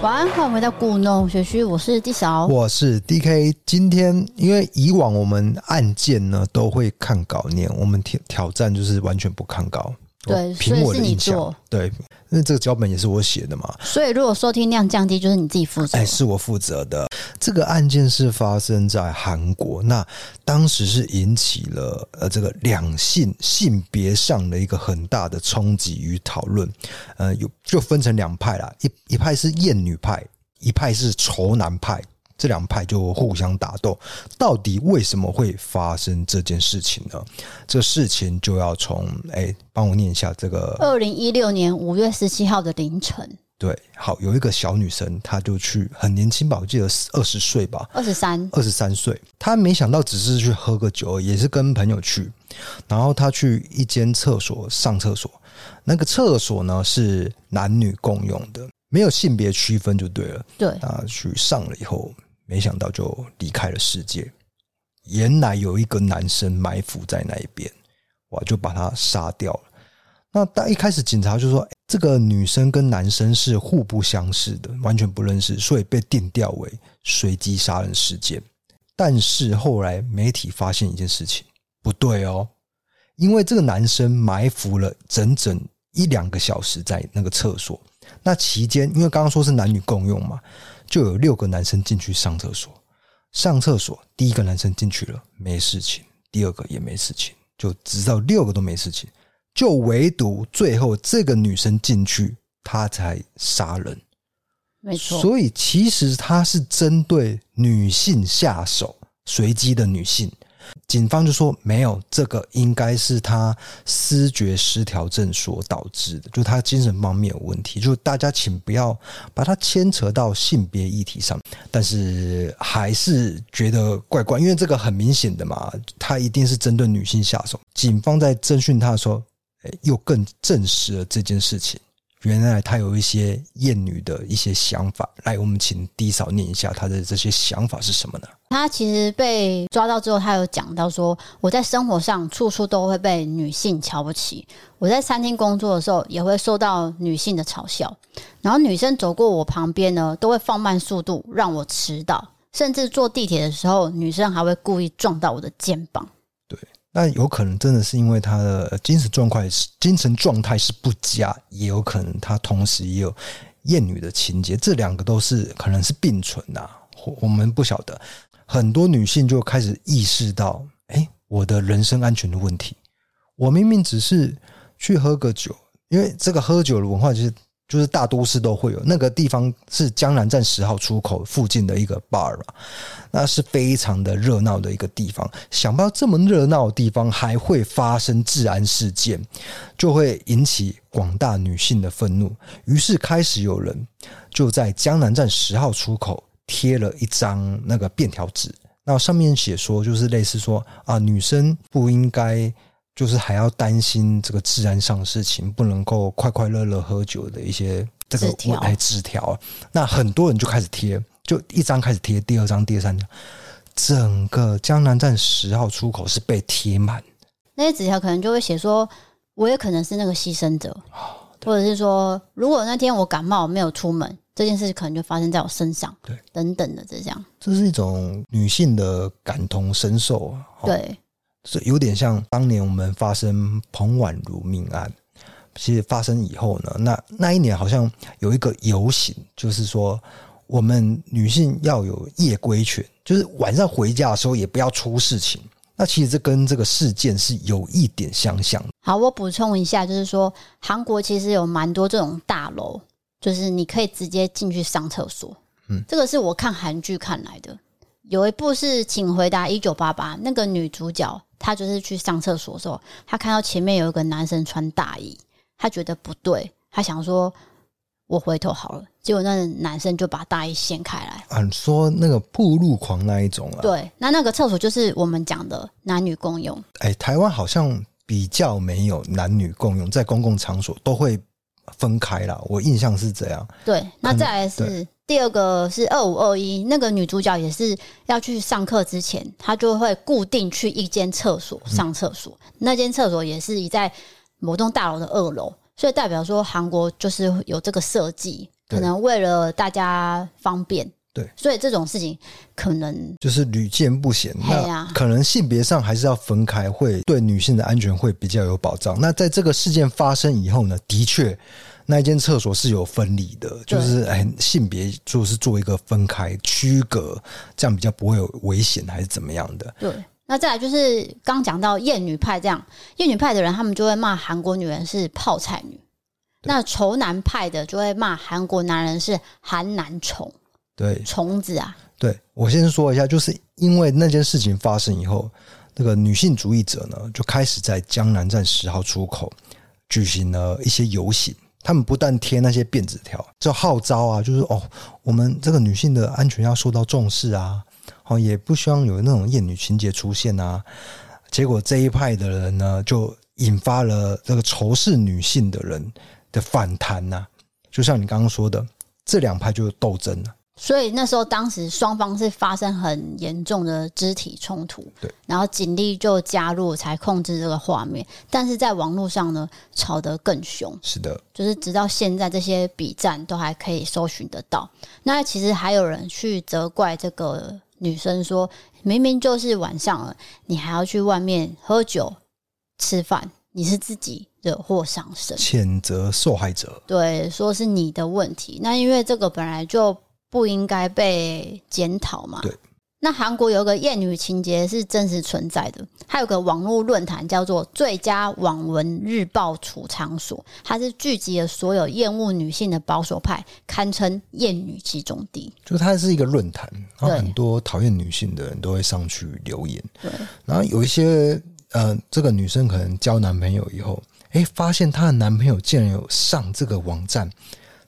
晚安，欢迎回到故弄学区，我是纪晓，我是 DK。今天因为以往我们案件呢都会看稿念，我们挑挑战就是完全不看稿。对，凭我的印象。对，因为这个脚本也是我写的嘛。所以如果收听量降低，就是你自己负责。哎，是我负责的。这个案件是发生在韩国，那当时是引起了呃这个两性性别上的一个很大的冲击与讨论。呃，有就分成两派啦，一一派是厌女派，一派是仇男派。这两派就互相打斗，到底为什么会发生这件事情呢？这事情就要从哎，帮我念一下这个。二零一六年五月十七号的凌晨。对，好，有一个小女生，她就去很年轻吧，我记得二十岁吧，二十三，二十三岁。她没想到只是去喝个酒，也是跟朋友去，然后她去一间厕所上厕所，那个厕所呢是男女共用的，没有性别区分就对了。对，啊，去上了以后。没想到就离开了世界。原来有一个男生埋伏在那一边，哇，就把他杀掉了。那当一开始警察就说，这个女生跟男生是互不相识的，完全不认识，所以被定调为随机杀人事件。但是后来媒体发现一件事情，不对哦，因为这个男生埋伏了整整一两个小时在那个厕所。那期间，因为刚刚说是男女共用嘛。就有六个男生进去上厕所，上厕所第一个男生进去了，没事情；第二个也没事情，就直到六个都没事情，就唯独最后这个女生进去，她才杀人。没错，所以其实他是针对女性下手，随机的女性。警方就说没有，这个应该是他思觉失调症所导致的，就他精神方面有问题。就大家请不要把它牵扯到性别议题上，但是还是觉得怪怪，因为这个很明显的嘛，他一定是针对女性下手。警方在侦讯他的时候，又更证实了这件事情。原来他有一些厌女的一些想法，来，我们请 D 扫念一下他的这些想法是什么呢？他其实被抓到之后，他有讲到说，我在生活上处处都会被女性瞧不起，我在餐厅工作的时候也会受到女性的嘲笑，然后女生走过我旁边呢，都会放慢速度让我迟到，甚至坐地铁的时候，女生还会故意撞到我的肩膀。那有可能真的是因为他的精神状态是精神状态是不佳，也有可能他同时也有厌女的情节，这两个都是可能是并存呐、啊。我们不晓得，很多女性就开始意识到，哎，我的人身安全的问题。我明明只是去喝个酒，因为这个喝酒的文化就是。就是大都市都会有那个地方是江南站十号出口附近的一个 bar 吧，那是非常的热闹的一个地方。想不到这么热闹的地方还会发生治安事件，就会引起广大女性的愤怒。于是开始有人就在江南站十号出口贴了一张那个便条纸，那上面写说就是类似说啊，女生不应该。就是还要担心这个治安上的事情，不能够快快乐乐喝酒的一些这个哎纸条，那很多人就开始贴，就一张开始贴，第二张、第三张，整个江南站十号出口是被贴满。那些纸条可能就会写说，我也可能是那个牺牲者，或者是说，如果那天我感冒没有出门，这件事可能就发生在我身上，对，等等的这样。这是一种女性的感同身受啊，对。是有点像当年我们发生彭婉如命案，其实发生以后呢，那那一年好像有一个游行，就是说我们女性要有夜归权，就是晚上回家的时候也不要出事情。那其实这跟这个事件是有一点相像。好，我补充一下，就是说韩国其实有蛮多这种大楼，就是你可以直接进去上厕所。嗯，这个是我看韩剧看来的。有一部是《请回答一九八八》，那个女主角。她就是去上厕所的时候，他看到前面有一个男生穿大衣，他觉得不对，他想说：“我回头好了。”结果那个男生就把大衣掀开来。啊，说那个暴露狂那一种啊？对，那那个厕所就是我们讲的男女共用。哎，台湾好像比较没有男女共用，在公共场所都会分开啦。我印象是这样。对，那再来是。第二个是二五二一，那个女主角也是要去上课之前，她就会固定去一间厕所上厕所。嗯、那间厕所也是在某栋大楼的二楼，所以代表说韩国就是有这个设计，可能为了大家方便。对，所以这种事情可能就是屡见不鲜。那可能性别上还是要分开，会对女性的安全会比较有保障。那在这个事件发生以后呢，的确，那一间厕所是有分离的，就是哎，性别就是做一个分开区隔，这样比较不会有危险，还是怎么样的？对。那再来就是刚讲到厌女派这样，厌女派的人，他们就会骂韩国女人是泡菜女；那仇男派的就会骂韩国男人是韩男虫。对，虫子啊！对，我先说一下，就是因为那件事情发生以后，那个女性主义者呢，就开始在江南站十号出口举行了一些游行。他们不但贴那些便纸条，就号召啊，就是哦，我们这个女性的安全要受到重视啊，哦，也不希望有那种厌女情节出现啊。结果这一派的人呢，就引发了这个仇视女性的人的反弹呐、就像你刚刚说的，这两派就斗争了。所以那时候，当时双方是发生很严重的肢体冲突，对，然后警力就加入才控制这个画面。但是在网络上呢，吵得更凶。是的，就是直到现在，这些笔战都还可以搜寻得到。那其实还有人去责怪这个女生说，明明就是晚上了，你还要去外面喝酒吃饭，你是自己惹祸上身，谴责受害者。对，说是你的问题。那因为这个本来就。不应该被检讨嘛？对。那韩国有个厌女情节是真实存在的，还有个网络论坛叫做“最佳网文日报储藏所”，它是聚集了所有厌恶女性的保守派，堪称厌女集中地。就它是一个论坛，然后很多讨厌女性的人都会上去留言。对。然后有一些呃，这个女生可能交男朋友以后，哎，发现她的男朋友竟然有上这个网站，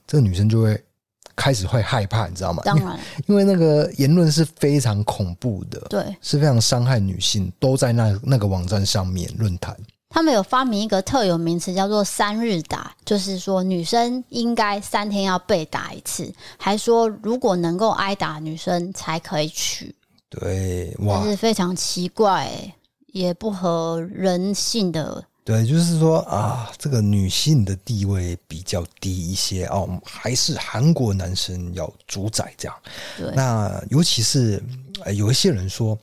这个女生就会。开始会害怕，你知道吗？当然，因为那个言论是非常恐怖的，对，是非常伤害女性，都在那那个网站上面论坛。他们有发明一个特有名词，叫做“三日打”，就是说女生应该三天要被打一次，还说如果能够挨打，女生才可以娶。对，哇，是非常奇怪，也不合人性的。对，就是说啊，这个女性的地位比较低一些哦，还是韩国男生要主宰这样。对，那尤其是有一些人说，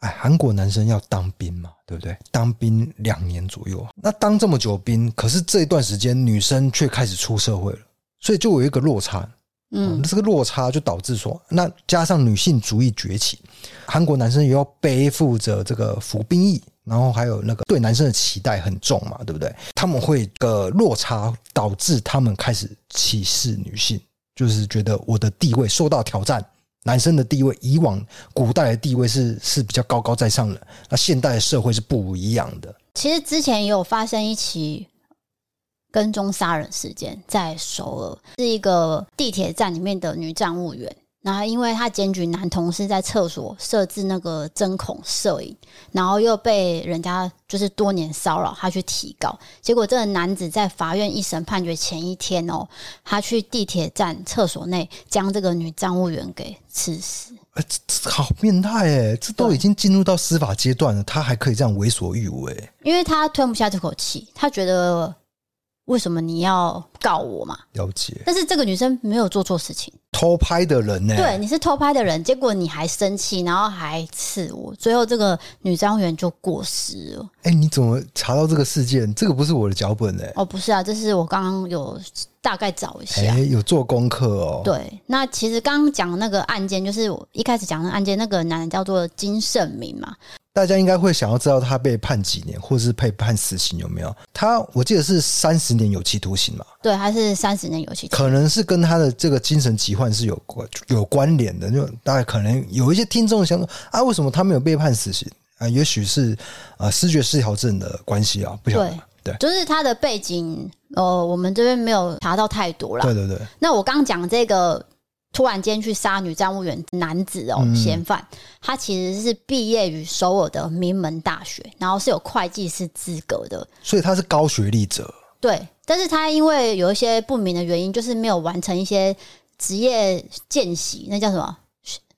哎，韩国男生要当兵嘛，对不对？当兵两年左右，那当这么久兵，可是这一段时间女生却开始出社会了，所以就有一个落差。嗯，这个落差就导致说，那加上女性主义崛起，韩国男生也要背负着这个服兵役。然后还有那个对男生的期待很重嘛，对不对？他们会的落差导致他们开始歧视女性，就是觉得我的地位受到挑战。男生的地位，以往古代的地位是是比较高高在上的，那现代的社会是不一样的。其实之前也有发生一起跟踪杀人事件，在首尔是一个地铁站里面的女站务员。然后，因为他检举男同事在厕所设置那个针孔摄影，然后又被人家就是多年骚扰，他去提告，结果这个男子在法院一审判决前一天哦，他去地铁站厕所内将这个女站务员给刺死。哎，这好变态哎！这都已经进入到司法阶段了，他还可以这样为所欲为？因为他吞不下这口气，他觉得。为什么你要告我嘛？了解。但是这个女生没有做错事情，偷拍的人呢？对，你是偷拍的人，结果你还生气，然后还刺我，最后这个女站务员就过世了。哎，你怎么查到这个事件？这个不是我的脚本哎。哦，不是啊，这是我刚刚有大概找一下，哎，有做功课哦。对，那其实刚刚讲的那个案件，就是我一开始讲的案件，那个男人叫做金盛明嘛。大家应该会想要知道他被判几年，或是被判死刑有没有？他我记得是三十年有期徒刑嘛？对，他是三十年有期徒刑？可能是跟他的这个精神疾患是有关有关联的。就大概可能有一些听众想说啊，为什么他没有被判死刑啊？也许是呃视觉失调症的关系啊，不晓得。对，对，就是他的背景，呃，我们这边没有查到太多啦。对对对。那我刚讲这个。突然间去杀女站务员男子哦，嫌犯，他其实是毕业于首尔的名门大学，然后是有会计师资格的，所以他是高学历者。对，但是他因为有一些不明的原因，就是没有完成一些职业见习，那叫什么？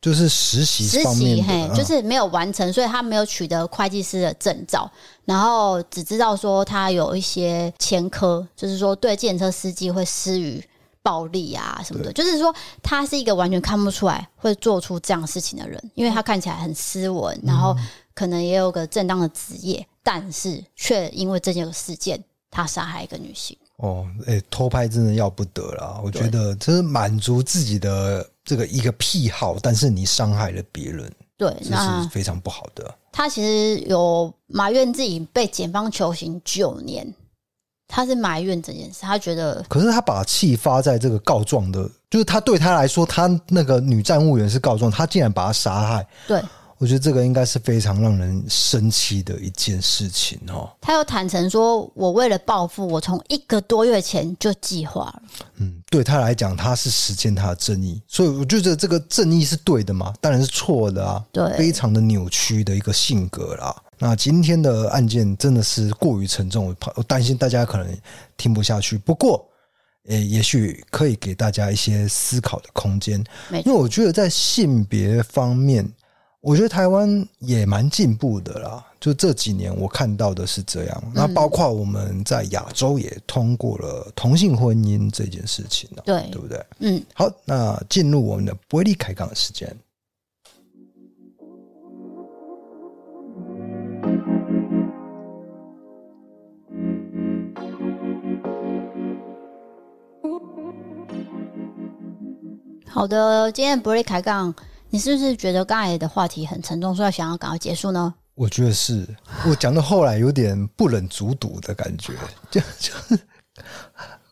就是实习实习，嘿，就是没有完成，所以他没有取得会计师的证照，然后只知道说他有一些前科，就是说对计程车司机会施予。暴力啊什么的，就是说他是一个完全看不出来会做出这样事情的人，因为他看起来很斯文，然后可能也有个正当的职业，但是却因为这件事件，他杀害一个女性。哦，哎、欸，偷拍真的要不得了，我觉得这是满足自己的这个一个癖好，但是你伤害了别人，对，那是非常不好的。他其实有埋怨自己被检方求刑九年。他是埋怨这件事，他觉得，可是他把气发在这个告状的，就是他对他来说，他那个女站务员是告状，他竟然把他杀害。对，我觉得这个应该是非常让人生气的一件事情哦。他又坦诚说：“我为了报复，我从一个多月前就计划了。”嗯，对他来讲，他是实践他的正义，所以我觉得这个正义是对的嘛？当然是错的啊，对，非常的扭曲的一个性格啦。那今天的案件真的是过于沉重，我怕我担心大家可能听不下去。不过，诶、欸，也许可以给大家一些思考的空间。因为我觉得在性别方面，我觉得台湾也蛮进步的啦。就这几年我看到的是这样。那包括我们在亚洲也通过了同性婚姻这件事情了，对，对不对？嗯。好，那进入我们的伯利开杠的时间。好的，今天伯利开杠，你是不是觉得刚才的话题很沉重，所以想要赶快结束呢？我觉得是，我讲到后来有点不忍卒读的感觉，就就是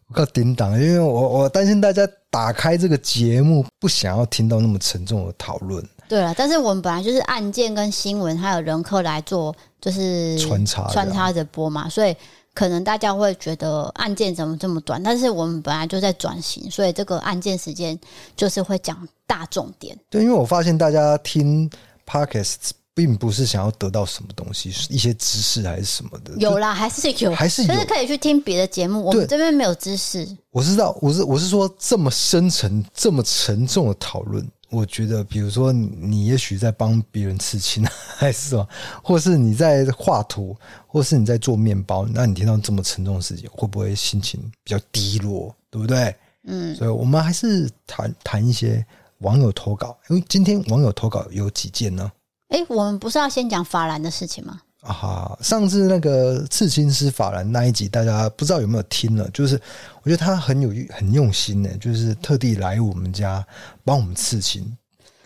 我靠叮当，因为我我担心大家打开这个节目不想要听到那么沉重的讨论。对了，但是我们本来就是案件跟新闻还有人客来做，就是穿插穿插着播嘛，所以。可能大家会觉得案件怎么这么短？但是我们本来就在转型，所以这个案件时间就是会讲大重点。对，因为我发现大家听 Podcast 并不是想要得到什么东西，一些知识还是什么的。有啦，还是有，还是有，就是可以去听别的节目。我们这边没有知识。我知道，我是我是说这么深沉、这么沉重的讨论。我觉得，比如说你也许在帮别人刺青，还是什么，或是你在画图，或是你在做面包，那你听到这么沉重的事情，会不会心情比较低落？对不对？嗯，所以我们还是谈谈一些网友投稿，因为今天网友投稿有几件呢？哎，我们不是要先讲法兰的事情吗？啊哈！上次那个刺青师法兰那一集，大家不知道有没有听了？就是我觉得他很有很用心呢，就是特地来我们家帮我们刺青。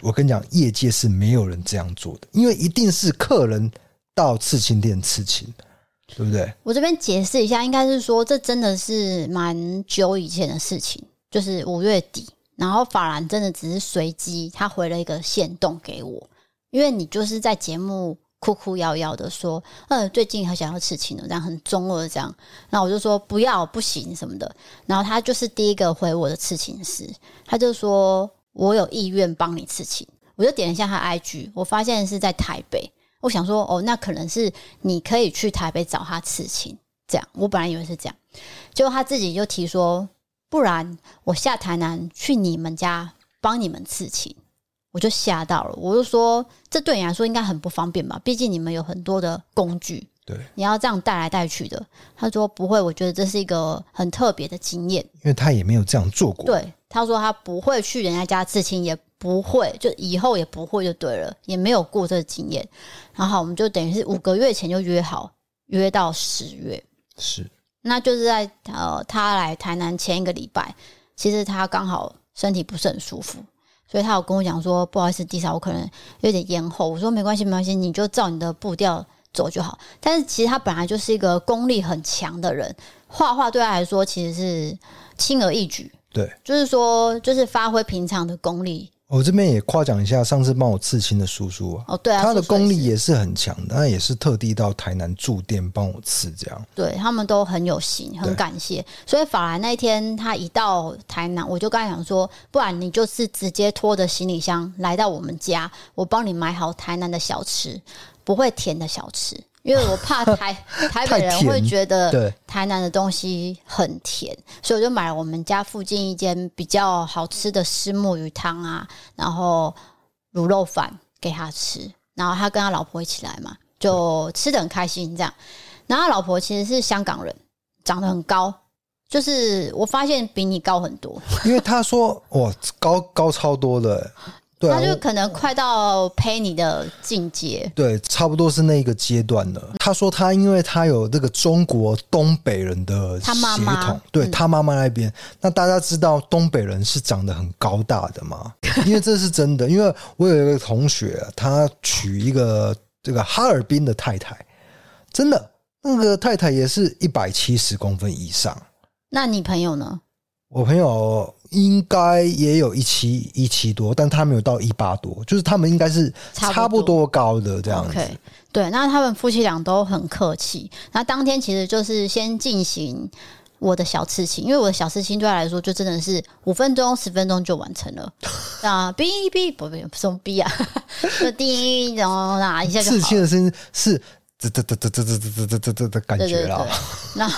我跟你讲，业界是没有人这样做的，因为一定是客人到刺青店刺青，对不对？我这边解释一下，应该是说这真的是蛮久以前的事情，就是五月底，然后法兰真的只是随机，他回了一个线动给我，因为你就是在节目。哭哭摇摇的说：“呃，最近很想要刺青的，这样很中二这样。”那我就说：“不要，不行什么的。”然后他就是第一个回我的刺青师，他就说：“我有意愿帮你刺青。”我就点了一下他 IG，我发现是在台北。我想说：“哦，那可能是你可以去台北找他刺青。”这样，我本来以为是这样，结果他自己就提说：“不然我下台南去你们家帮你们刺青。”我就吓到了，我就说，这对你来说应该很不方便吧？毕竟你们有很多的工具，对，你要这样带来带去的。他说不会，我觉得这是一个很特别的经验，因为他也没有这样做过。对，他说他不会去人家家刺青，也不会，就以后也不会，就对了，也没有过这个经验。然后我们就等于是五个月前就约好，约到十月，是，那就是在呃，他来台南前一个礼拜，其实他刚好身体不是很舒服。所以他有跟我讲说，不好意思，地上，我可能有点延后。我说没关系，没关系，你就照你的步调走就好。但是其实他本来就是一个功力很强的人，画画对他来说其实是轻而易举。对，就是说，就是发挥平常的功力。我这边也夸奖一下上次帮我刺青的叔叔啊，哦，对啊，他的功力也是很强的，他也是特地到台南驻店帮我刺，这样。对，他们都很有心，很感谢。所以法兰那一天他一到台南，我就跟他讲说，不然你就是直接拖着行李箱来到我们家，我帮你买好台南的小吃，不会甜的小吃。因为我怕 台台北人会觉得台南的东西很甜，所以我就买了我们家附近一间比较好吃的虱目鱼汤啊，然后卤肉饭给他吃，然后他跟他老婆一起来嘛，就吃的很开心这样。然后他老婆其实是香港人，长得很高，就是我发现比你高很多，因为他说哇高高超多的。对啊，他就可能快到陪你的境界，对，差不多是那个阶段了。他说他因为他有这个中国东北人的血统，他妈妈对他妈妈那边，那大家知道东北人是长得很高大的吗？因为这是真的，因为我有一个同学，他娶一个这个哈尔滨的太太，真的那个太太也是一百七十公分以上。那你朋友呢？我朋友应该也有一七一七多，但他没有到一八多，就是他们应该是差不多高的这样子。Okay, 对，那他们夫妻俩都很客气。那当天其实就是先进行我的小刺青，因为我的小刺青对他来说就真的是五分钟十分钟就完成了。啊，哔哔不不不什么哔啊，就滴然后那一下就刺青的声音是这这这这这这这这这这的感觉了。那。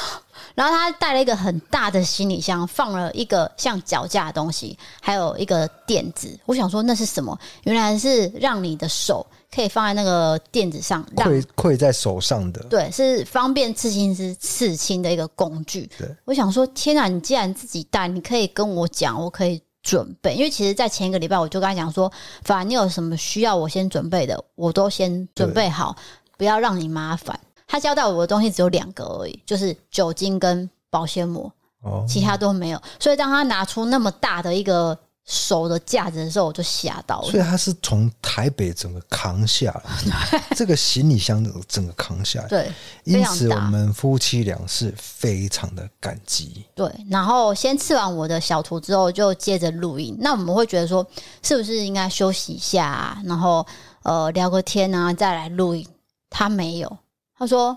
然后他带了一个很大的行李箱，放了一个像脚架的东西，还有一个垫子。我想说那是什么？原来是让你的手可以放在那个垫子上，跪跪在手上的。对，是方便刺青师刺青的一个工具。对，我想说，天哪！你既然自己带，你可以跟我讲，我可以准备。因为其实，在前一个礼拜，我就跟他讲说，反正你有什么需要我先准备的，我都先准备好，不要让你麻烦。他交代我的东西只有两个而已，就是酒精跟保鲜膜，哦，其他都没有。所以当他拿出那么大的一个手的架子的时候，我就吓到了。所以他是从台北整个扛下来，这个行李箱整个扛下来。对，因此我们夫妻俩是非常的感激。对，然后先刺完我的小图之后，就接着录音。那我们会觉得说，是不是应该休息一下啊，然后呃聊个天啊，再来录音？他没有。他说：“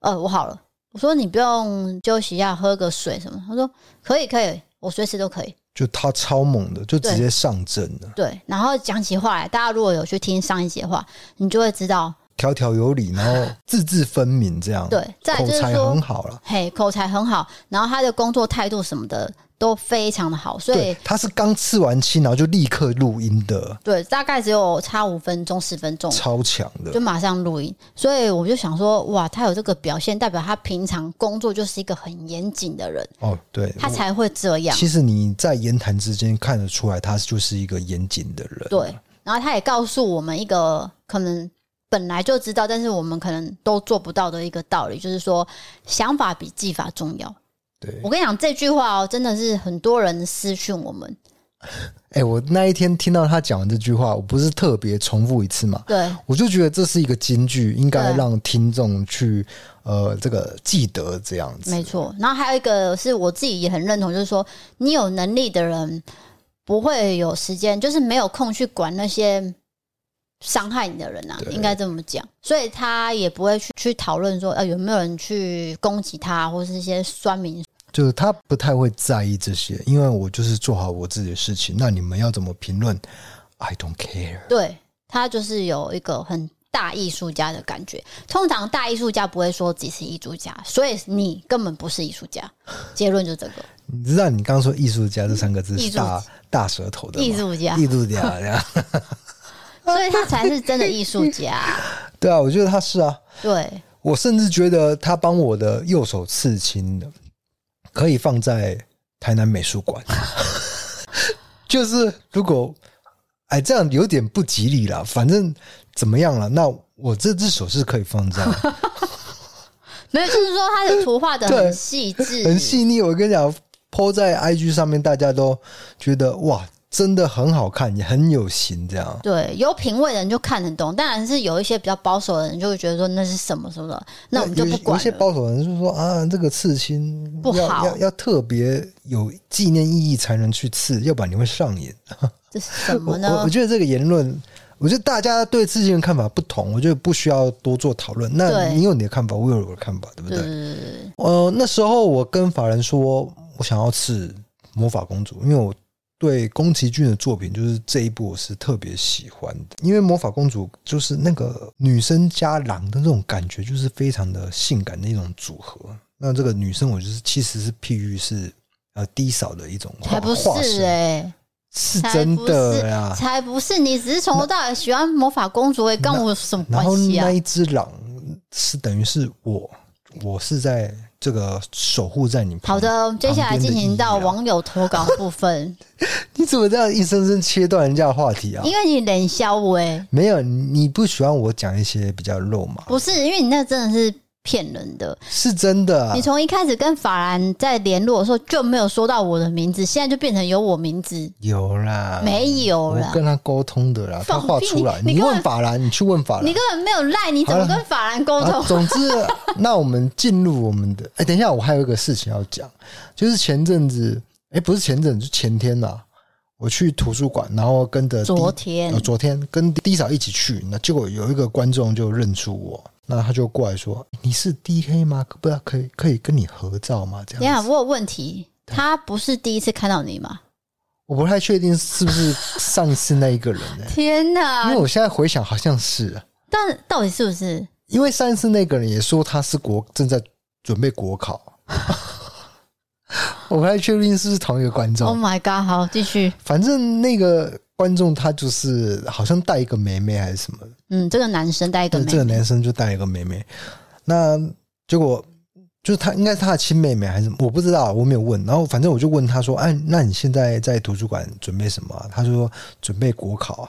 呃，我好了。”我说：“你不用休息一下，喝个水什么？”他说：“可以，可以，我随时都可以。”就他超猛的，就直接上阵了。对，然后讲起话来，大家如果有去听上一集的话，你就会知道条条有理，然后字字分明，这样对，口才很好了。嘿，口才很好，然后他的工作态度什么的。都非常的好，所以他是刚刺完青，然后就立刻录音的。对，大概只有差五分钟、十分钟，超强的，就马上录音。所以我就想说，哇，他有这个表现，代表他平常工作就是一个很严谨的人。哦，对，他才会这样。其实你在言谈之间看得出来，他就是一个严谨的人。对，然后他也告诉我们一个可能本来就知道，但是我们可能都做不到的一个道理，就是说，想法比技法重要。我跟你讲这句话哦，真的是很多人私讯我们。哎、欸，我那一天听到他讲完这句话，我不是特别重复一次嘛？对，我就觉得这是一个金句，应该让听众去呃这个记得这样子。没错，然后还有一个是我自己也很认同，就是说你有能力的人不会有时间，就是没有空去管那些伤害你的人啊，应该这么讲。所以他也不会去去讨论说呃有没有人去攻击他，或是一些酸民。就是他不太会在意这些，因为我就是做好我自己的事情。那你们要怎么评论？I don't care。对，他就是有一个很大艺术家的感觉。通常大艺术家不会说自己是艺术家，所以你根本不是艺术家。结论就这个。你知道你刚刚说艺术家这三个字是大大舌头的艺术家，艺术家这样，所以他才是真的艺术家。对啊，我觉得他是啊。对，我甚至觉得他帮我的右手刺青的。可以放在台南美术馆，就是如果哎这样有点不吉利了，反正怎么样了？那我这只手是可以放在，没有，就是说他的图画的很细致，很细腻。我跟你讲，po 在 IG 上面，大家都觉得哇。真的很好看，也很有型，这样。对，有品味的人就看得懂，当然是有一些比较保守的人就会觉得说那是什么什么的，那我们就不管。有一些保守的人就是说啊，这个刺青不好，要要特别有纪念意义才能去刺，要不然你会上瘾。这是什么呢？我，我觉得这个言论，我觉得大家对刺青的看法不同，我觉得不需要多做讨论。那你有你的看法，我有我的看法，对不对？对。呃，那时候我跟法人说，我想要刺魔法公主，因为我。对宫崎骏的作品，就是这一部我是特别喜欢的，因为魔法公主就是那个女生加狼的那种感觉，就是非常的性感的一种组合。那这个女生，我就是其实是譬喻是呃低嫂的一种画，才不是哎、欸，是真的呀，才不是，你只是从头到尾喜欢魔法公主，也跟我有什么关系啊？然后那一只狼是等于是我，我是在。这个守护在你旁边。好的，接下来进行到网友投稿部分。你怎么这样硬生生切断人家的话题啊？因为你冷笑我哎，没有，你不喜欢我讲一些比较肉麻？不是，因为你那真的是。骗人的，是真的、啊。你从一开始跟法兰在联络的时候就没有说到我的名字，现在就变成有我名字。有啦，没有啦，我跟他沟通的啦，他画出来。你，你问法兰，你去问法兰，你根本没有赖，你怎么跟法兰沟通？啊、总之，那我们进入我们的。哎、欸，等一下，我还有一个事情要讲，就是前阵子，哎、欸，不是前阵子，前天呐，我去图书馆，然后跟着昨天、呃，昨天跟 D 嫂一起去，那结果有一个观众就认出我。那他就过来说：“你是 D K 吗？可不可以可以可以跟你合照吗？”这样。呀，我有问题。他不是第一次看到你吗？我不太确定是不是上一次那一个人？天哪！因为我现在回想，好像是。但到底是不是？因为上一次那个人也说他是国正在准备国考。我不太确定是不是同一个观众。Oh my god！好，继续。反正那个。观众他就是好像带一个妹妹还是什么？嗯，这个男生带一个妹妹，这个男生就带一个妹妹。那结果就是他应该是他的亲妹妹还是什么？我不知道，我没有问。然后反正我就问他说：“哎，那你现在在图书馆准备什么？”他说：“准备国考。”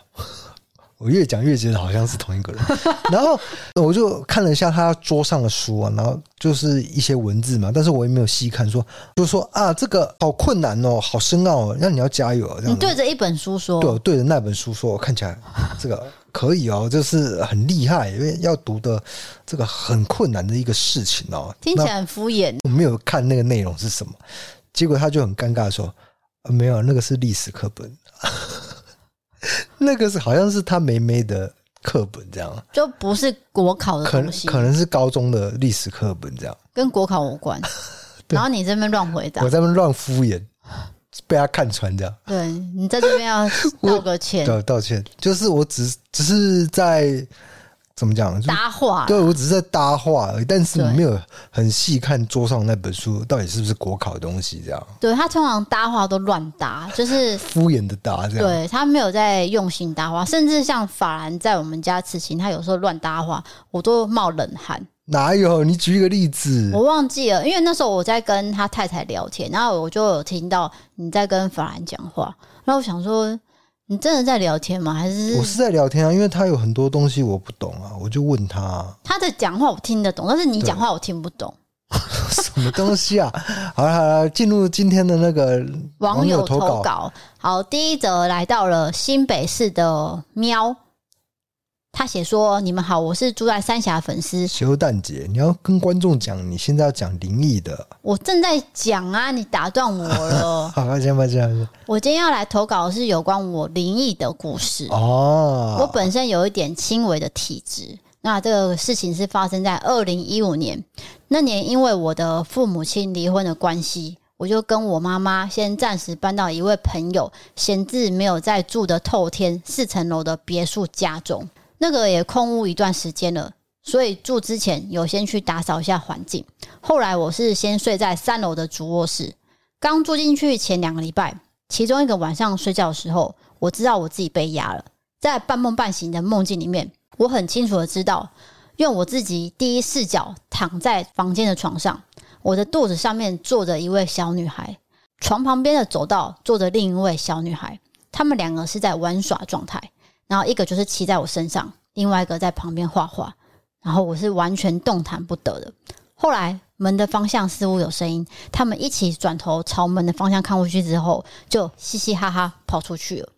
我越讲越觉得好像是同一个人，然后我就看了一下他桌上的书啊，然后就是一些文字嘛，但是我也没有细看说，说就说啊，这个好困难哦，好深奥哦，那你要加油。这样你对着一本书说，对，对着那本书说，我看起来这个可以哦，就是很厉害，因为要读的这个很困难的一个事情哦，听起来很敷衍。我没有看那个内容是什么，结果他就很尴尬的说，啊，没有，那个是历史课本。那个是好像是他妹妹的课本，这样就不是国考的东西，可能是高中的历史课本，这样跟国考无关。然后你这边乱回答，我这边乱敷衍，被他看穿这样。对，你在这边要道个歉，道道歉，就是我只只是在。怎么讲？搭话，对，我只是在搭话而已，但是没有很细看桌上那本书到底是不是国考的东西，这样。对，他通常搭话都乱搭，就是敷衍的搭，这样。对，他没有在用心搭话，甚至像法兰在我们家刺青，他有时候乱搭话，我都冒冷汗。哪有？你举一个例子。我忘记了，因为那时候我在跟他太太聊天，然后我就有听到你在跟法兰讲话，然后我想说。你真的在聊天吗？还是，我是在聊天啊？因为他有很多东西我不懂啊，我就问他。他的讲话我听得懂，但是你讲话我听不懂。什么东西啊？好了好了，进入今天的那个网友投稿。投稿好，第一则来到了新北市的喵。他写说：“你们好，我是住在三峡粉丝。修蛋姐，你要跟观众讲，你现在要讲灵异的。我正在讲啊，你打断我了。好，吧，先吧，这样。我今天要来投稿的是有关我灵异的故事哦。我本身有一点轻微的体质。那这个事情是发生在二零一五年，那年因为我的父母亲离婚的关系，我就跟我妈妈先暂时搬到一位朋友闲置没有在住的透天四层楼的别墅家中。”那个也空屋一段时间了，所以住之前有先去打扫一下环境。后来我是先睡在三楼的主卧室。刚住进去前两个礼拜，其中一个晚上睡觉的时候，我知道我自己被压了。在半梦半醒的梦境里面，我很清楚的知道，用我自己第一视角躺在房间的床上，我的肚子上面坐着一位小女孩，床旁边的走道坐着另一位小女孩，她们两个是在玩耍状态。然后一个就是骑在我身上，另外一个在旁边画画，然后我是完全动弹不得的。后来门的方向似乎有声音，他们一起转头朝门的方向看过去之后，就嘻嘻哈哈跑出去了。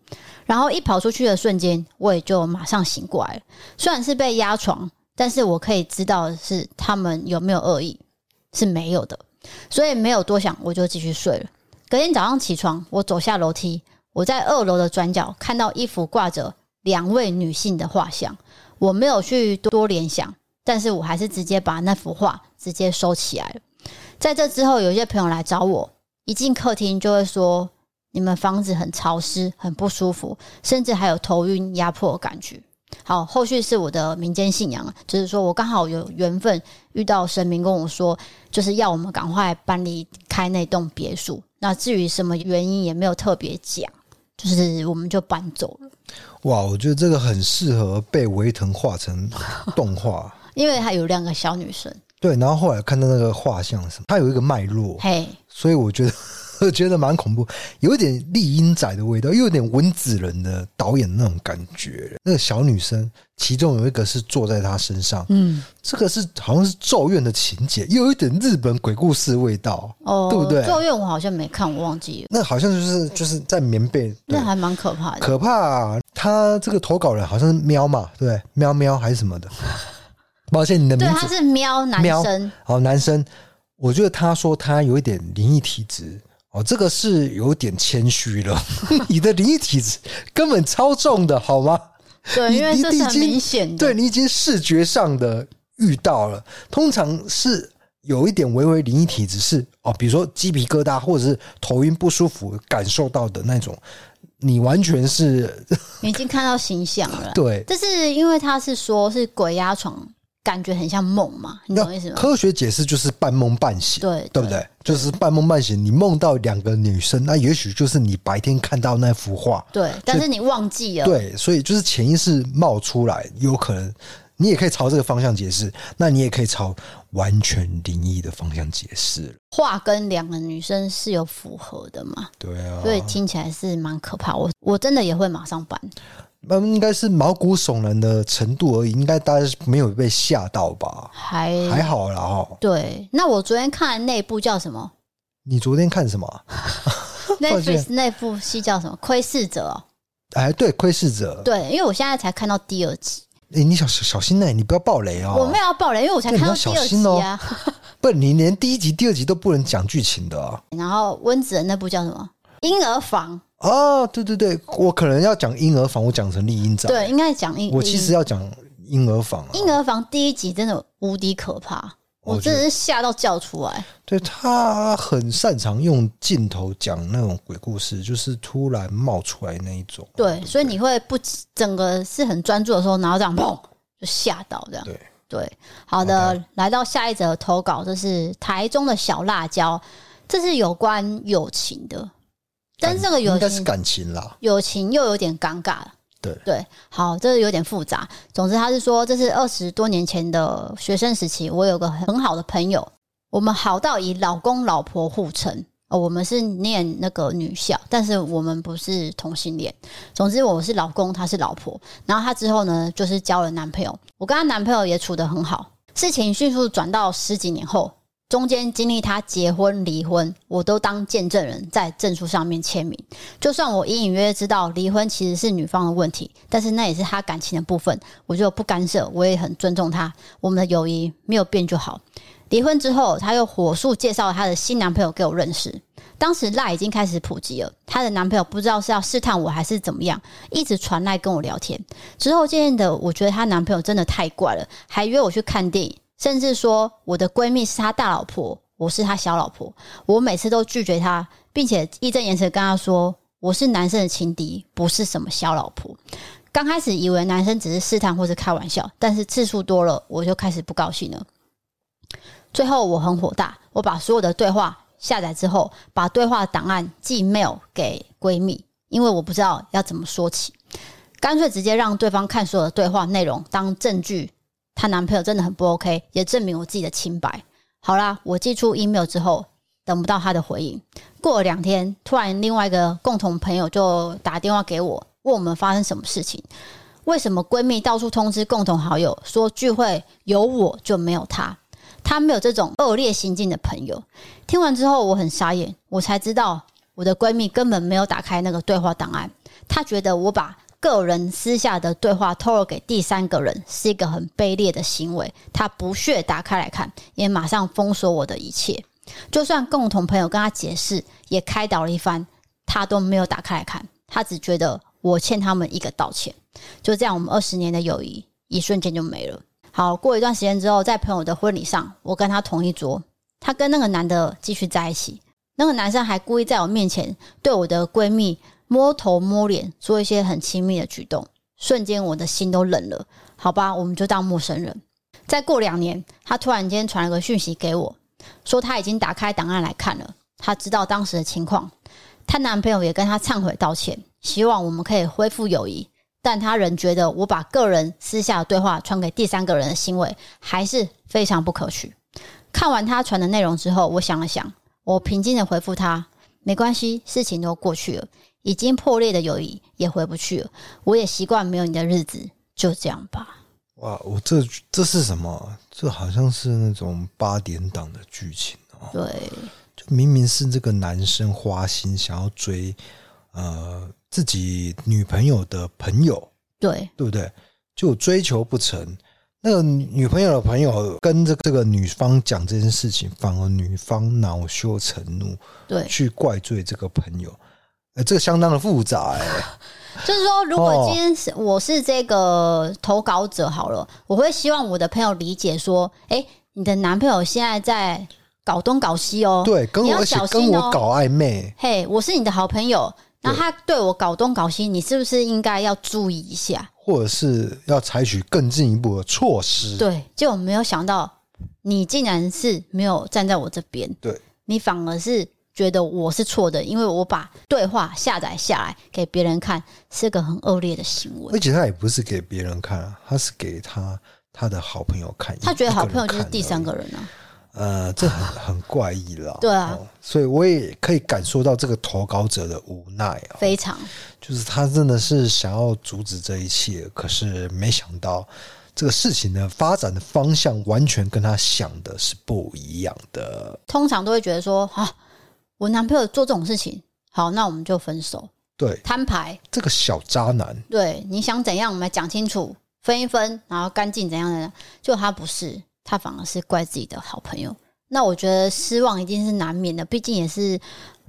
然后一跑出去的瞬间，我也就马上醒过来了。虽然是被压床，但是我可以知道是他们有没有恶意，是没有的，所以没有多想，我就继续睡了。隔天早上起床，我走下楼梯，我在二楼的转角看到衣服挂着。两位女性的画像，我没有去多联想，但是我还是直接把那幅画直接收起来了。在这之后，有些朋友来找我，一进客厅就会说：“你们房子很潮湿，很不舒服，甚至还有头晕、压迫的感觉。”好，后续是我的民间信仰，就是说我刚好有缘分遇到神明跟我说，就是要我们赶快搬离开那栋别墅。那至于什么原因，也没有特别讲。就是我们就搬走了。哇，我觉得这个很适合被维腾画成动画，因为它有两个小女生。对，然后后来看到那个画像什么，它有一个脉络，嘿，所以我觉得。我觉得蛮恐怖，有一点丽英仔的味道，又有点温子仁的导演那种感觉。那个小女生，其中有一个是坐在她身上，嗯，这个是好像是咒怨的情节，又有一点日本鬼故事味道，哦，对不对？咒怨我好像没看，我忘记了。那好像就是就是在棉被，那还蛮可怕的。可怕啊！他这个投稿人好像是喵嘛，对，喵喵还是什么的？抱歉，你的名字对，他是喵男生，好男生。我觉得他说他有一点灵异体质。哦，这个是有点谦虚了。你的灵异体质根本超重的，好吗？对，因为这是很明显的。对，你已经视觉上的遇到了，通常是有一点微微灵异体质，是哦，比如说鸡皮疙瘩或者是头晕不舒服感受到的那种，你完全是已经看到形象了。对，这是因为他是说是鬼压床。感觉很像梦嘛，你懂意思吗？科学解释就是半梦半醒，对对不对？就是半梦半醒，你梦到两个女生，那也许就是你白天看到那幅画，对，但是你忘记了，对，所以就是潜意识冒出来，有可能你也可以朝这个方向解释，那你也可以朝完全灵异的方向解释。画跟两个女生是有符合的嘛？对啊，所以听起来是蛮可怕。我我真的也会马上搬。那应该是毛骨悚然的程度而已，应该大家没有被吓到吧？还还好啦哈。对，那我昨天看的那部叫什么？你昨天看什么？Netflix 那部戏叫什么？窥视者。哎，对，窥视者。对，因为我现在才看到第二集。哎，你小小心呢，你不要暴雷哦。我没有要暴雷，因为我才看到第二集啊。不，你连第一集、第二集都不能讲剧情的啊。然后温子仁那部叫什么？婴儿房。哦，对对对，我可能要讲婴儿房，我讲成厉阴宅。对，应该讲婴。我其实要讲婴儿房。婴儿房第一集真的无敌可怕，我真的是吓到叫出来。对，他很擅长用镜头讲那种鬼故事，就是突然冒出来那一种。对，所以你会不整个是很专注的时候，然后这样砰就吓到这样。对对，好的，来到下一则投稿，这是台中的小辣椒，这是有关友情的。但是这个友情应该是感情啦，友情又有点尴尬。对对，好，这个有点复杂。总之，他是说，这是二十多年前的学生时期，我有个很好的朋友，我们好到以老公老婆互称。哦，我们是念那个女校，但是我们不是同性恋。总之，我是老公，她是老婆。然后她之后呢，就是交了男朋友，我跟她男朋友也处得很好。事情迅速转到十几年后。中间经历他结婚、离婚，我都当见证人，在证书上面签名。就算我隐隐约约知道离婚其实是女方的问题，但是那也是他感情的部分，我就不干涉，我也很尊重他。我们的友谊没有变就好。离婚之后，他又火速介绍他的新男朋友给我认识。当时赖已经开始普及了，他的男朋友不知道是要试探我还是怎么样，一直传赖跟我聊天。之后渐渐的，我觉得她男朋友真的太怪了，还约我去看电影。甚至说我的闺蜜是他大老婆，我是他小老婆，我每次都拒绝他，并且义正言辞跟他说我是男生的情敌，不是什么小老婆。刚开始以为男生只是试探或是开玩笑，但是次数多了，我就开始不高兴了。最后我很火大，我把所有的对话下载之后，把对话档案寄 mail 给闺蜜，因为我不知道要怎么说起，干脆直接让对方看所有的对话内容当证据。她男朋友真的很不 OK，也证明我自己的清白。好啦，我寄出 email 之后，等不到她的回应。过了两天，突然另外一个共同朋友就打电话给我，问我们发生什么事情？为什么闺蜜到处通知共同好友说聚会有我就没有她？她没有这种恶劣行径的朋友。听完之后，我很傻眼，我才知道我的闺蜜根本没有打开那个对话档案。她觉得我把。个人私下的对话透露给第三个人是一个很卑劣的行为，他不屑打开来看，也马上封锁我的一切。就算共同朋友跟他解释，也开导了一番，他都没有打开来看。他只觉得我欠他们一个道歉。就这样，我们二十年的友谊一瞬间就没了。好，过一段时间之后，在朋友的婚礼上，我跟他同一桌，他跟那个男的继续在一起，那个男生还故意在我面前对我的闺蜜。摸头摸脸，做一些很亲密的举动，瞬间我的心都冷了。好吧，我们就当陌生人。再过两年，他突然间传了个讯息给我，说他已经打开档案来看了，他知道当时的情况，她男朋友也跟她忏悔道歉，希望我们可以恢复友谊。但他仍觉得我把个人私下的对话传给第三个人的行为还是非常不可取。看完他传的内容之后，我想了想，我平静的回复他：没关系，事情都过去了，已经破裂的友谊也回不去了。我也习惯没有你的日子，就这样吧。哇，我这这是什么？这好像是那种八点档的剧情哦。对，就明明是这个男生花心想要追呃自己女朋友的朋友，对对不对？就追求不成，那个女朋友的朋友跟这这个女方讲这件事情，反而女方恼羞成怒，对，去怪罪这个朋友。哎，这个相当的复杂哎。就是说，如果今天是我是这个投稿者好了，我会希望我的朋友理解说，哎，你的男朋友现在在搞东搞西哦，对，跟我而且跟我搞暧昧。嘿，我是你的好朋友，那他对我搞东搞西，你是不是应该要注意一下，或者是要采取更进一步的措施？对，结果没有想到，你竟然是没有站在我这边，对，你反而是。觉得我是错的，因为我把对话下载下来给别人看，是个很恶劣的行为。而且他也不是给别人看，他是给他他的好朋友看。他觉得好朋友就是第三个人啊。呃，这很很怪异了。对啊，所以我也可以感受到这个投稿者的无奈啊。非常，就是他真的是想要阻止这一切，可是没想到这个事情的发展的方向完全跟他想的是不一样的。通常都会觉得说啊。我男朋友做这种事情，好，那我们就分手。对，摊牌。这个小渣男。对，你想怎样，我们来讲清楚，分一分，然后干净怎样的？就他不是，他反而是怪自己的好朋友。那我觉得失望一定是难免的，毕竟也是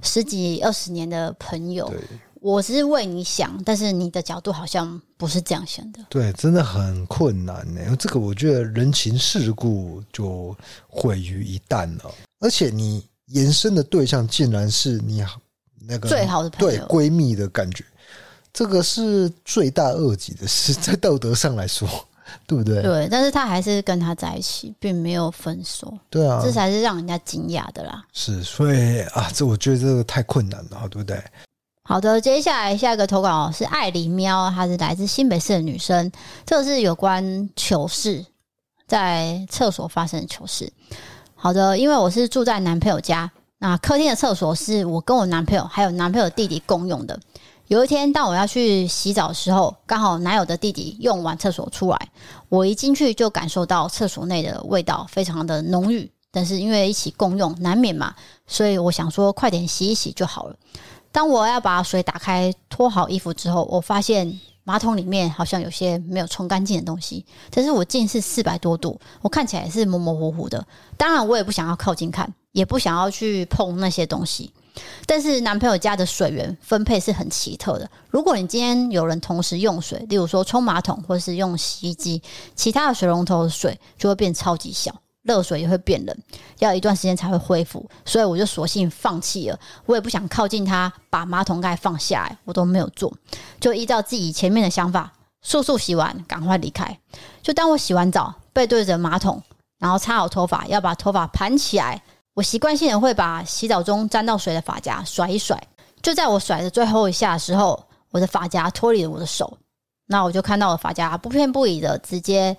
十几二十年的朋友。对，我是为你想，但是你的角度好像不是这样想的。对，真的很困难呢。这个我觉得人情世故就毁于一旦了，而且你。延伸的对象竟然是你那个最好的朋友，对闺蜜的感觉，这个是罪大恶极的事，在道德上来说，对不对？对，但是他还是跟他在一起，并没有分手。对啊，这才是让人家惊讶的啦。是，所以啊，这我觉得这个太困难了，对不对？好的，接下来下一个投稿是艾狸喵，她是来自新北市的女生，这是有关糗事，在厕所发生的糗事。好的，因为我是住在男朋友家，那客厅的厕所是我跟我男朋友还有男朋友弟弟共用的。有一天，当我要去洗澡的时候，刚好男友的弟弟用完厕所出来，我一进去就感受到厕所内的味道非常的浓郁。但是因为一起共用，难免嘛，所以我想说快点洗一洗就好了。当我要把水打开脱好衣服之后，我发现。马桶里面好像有些没有冲干净的东西，但是我近视四百多度，我看起来是模模糊糊的。当然，我也不想要靠近看，也不想要去碰那些东西。但是男朋友家的水源分配是很奇特的。如果你今天有人同时用水，例如说冲马桶或是用洗衣机，其他的水龙头的水就会变超级小。热水也会变冷，要一段时间才会恢复，所以我就索性放弃了。我也不想靠近它，把马桶盖放下来，我都没有做，就依照自己前面的想法，速速洗完，赶快离开。就当我洗完澡，背对着马桶，然后擦好头发，要把头发盘起来，我习惯性的会把洗澡中沾到水的发夹甩一甩。就在我甩的最后一下的时候，我的发夹脱离了我的手，那我就看到了发夹不偏不倚的直接。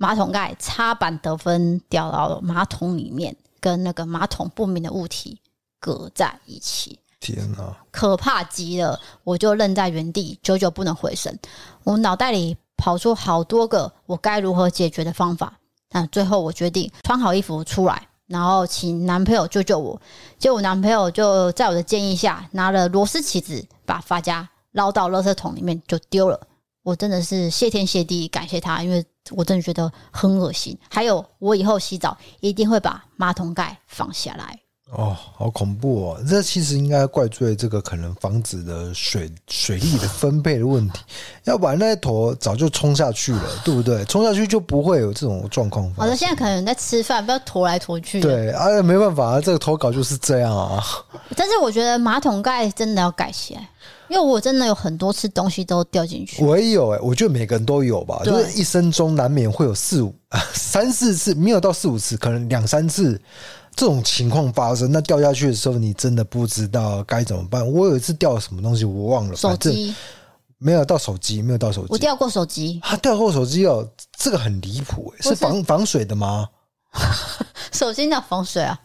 马桶盖插板得分掉到了马桶里面，跟那个马桶不明的物体隔在一起。天哪，可怕极了！我就愣在原地，久久不能回神。我脑袋里跑出好多个我该如何解决的方法。但最后我决定穿好衣服出来，然后请男朋友救救我。结果我男朋友就在我的建议下，拿了螺丝起子，把发夹捞到垃圾桶里面就丢了。我真的是谢天谢地，感谢他，因为。我真的觉得很恶心。还有，我以后洗澡一定会把马桶盖放下来。哦，好恐怖哦！这其实应该怪罪这个可能房子的水水力的分配的问题，要不然那坨早就冲下去了，对不对？冲下去就不会有这种状况。好的，现在可能在吃饭，不要拖来拖去。对啊，没办法啊，这个投稿就是这样啊。但是我觉得马桶盖真的要盖起来。因为我真的有很多次东西都掉进去，我也有哎、欸，我觉得每个人都有吧，就是一生中难免会有四五、三四次，没有到四五次，可能两三次这种情况发生。那掉下去的时候，你真的不知道该怎么办。我有一次掉了什么东西，我忘了，手机没有到手机，没有到手机，我掉过手机，他掉过手机哦，这个很离谱哎，是防防水的吗？手机要防水啊？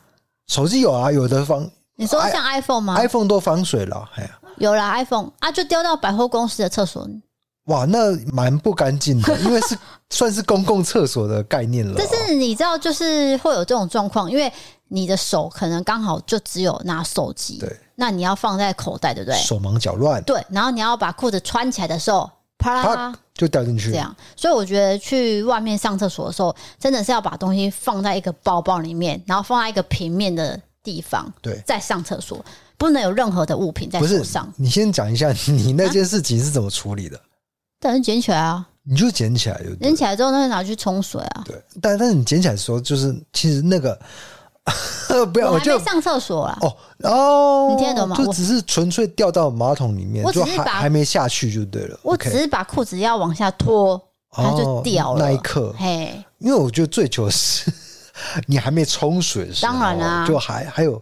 手机有啊，有的防。你说像 iPhone 吗？iPhone 都防水了，哎呀，有了 iPhone 啊，就丢到百货公司的厕所。哇，那蛮不干净的，因为是 算是公共厕所的概念了。但是你知道，就是会有这种状况，因为你的手可能刚好就只有拿手机，对，那你要放在口袋，对不对？手忙脚乱，对，然后你要把裤子穿起来的时候，啪啦就掉进去，这样。所以我觉得去外面上厕所的时候，真的是要把东西放在一个包包里面，然后放在一个平面的地方，对，再上厕所，不能有任何的物品在手上。你先讲一下 你那件事情是怎么处理的？啊但是捡起来啊！你就捡起来就，捡起来之后，那就拿去冲水啊。对，但但是你捡起来的时候，就是其实那个 不要，我还没上厕所啦。哦哦，你听得懂吗？就只是纯粹掉到马桶里面，我只是把就还还没下去就对了。我只是把裤子要往下脱，它就掉了。那一刻，嘿，因为我觉得最糗的是 你还没冲水的时候，当然啦，就还还有。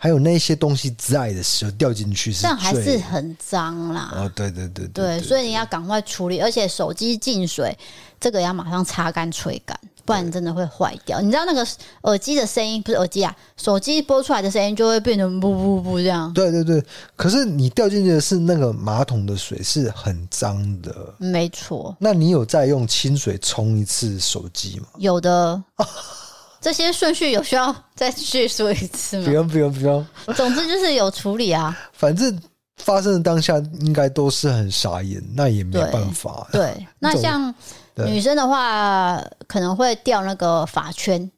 还有那些东西在的时候掉进去是，这样还是很脏啦。哦，对对对对，所以你要赶快处理，而且手机进水，这个要马上擦干吹干，不然真的会坏掉。你知道那个耳机的声音不是耳机啊，手机播出来的声音就会变成不不不这样。对对对，可是你掉进去的是那个马桶的水是很脏的，没错。那你有再用清水冲一次手机吗？有的。这些顺序有需要再叙述一次吗？不用不用不用。总之就是有处理啊。反正发生的当下应该都是很傻眼，那也没办法。对，对 那像女生的话，可能会掉那个发圈，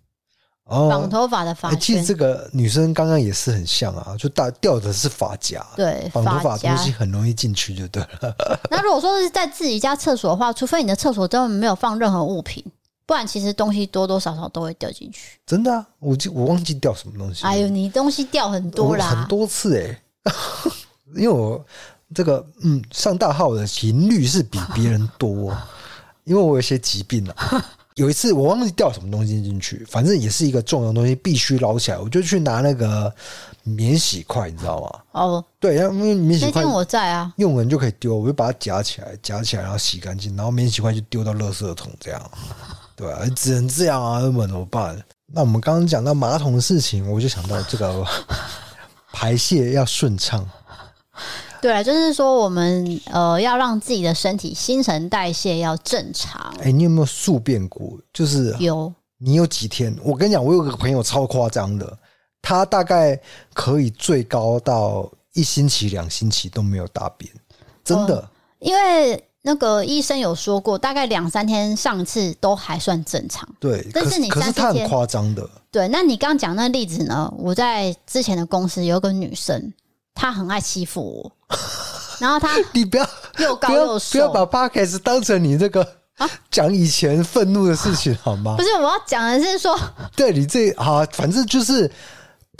绑头发的发圈。其实这个女生刚刚也是很像啊，就大掉的是发夹。对，绑头发东西很容易进去，就对了。那如果说是在自己家厕所的话，除非你的厕所真的没有放任何物品。不然其实东西多多少少都会掉进去。真的啊，我就我忘记掉什么东西。哎呦，你东西掉很多啦，很多次哎、欸。因为我这个嗯上大号的频率是比别人多，因为我有些疾病啊。有一次我忘记掉什么东西进去，反正也是一个重要的东西，必须捞起来。我就去拿那个免洗筷，你知道吗？哦，对，因为免洗筷我在啊，用完就可以丢，我就把它夹起来，夹起来然后洗干净，然后免洗筷就丢到垃圾桶这样。对啊，只能这样啊，那么怎么办？那我们刚刚讲到马桶的事情，我就想到这个排泄要顺畅。对啊，就是说我们呃要让自己的身体新陈代谢要正常。哎，你有没有宿便过？就是有。你有几天？我跟你讲，我有个朋友超夸张的，他大概可以最高到一星期、两星期都没有大便，真的。哦，因为。那个医生有说过，大概两三天上次都还算正常。对，但是你可是他很夸张的。对，那你刚刚讲那个例子呢？我在之前的公司有一个女生，她很爱欺负我，然后她 你不要又高又瘦，不要把 Podcast 当成你这个 讲以前愤怒的事情好吗？不是，我要讲的是说，对你这好，反正就是。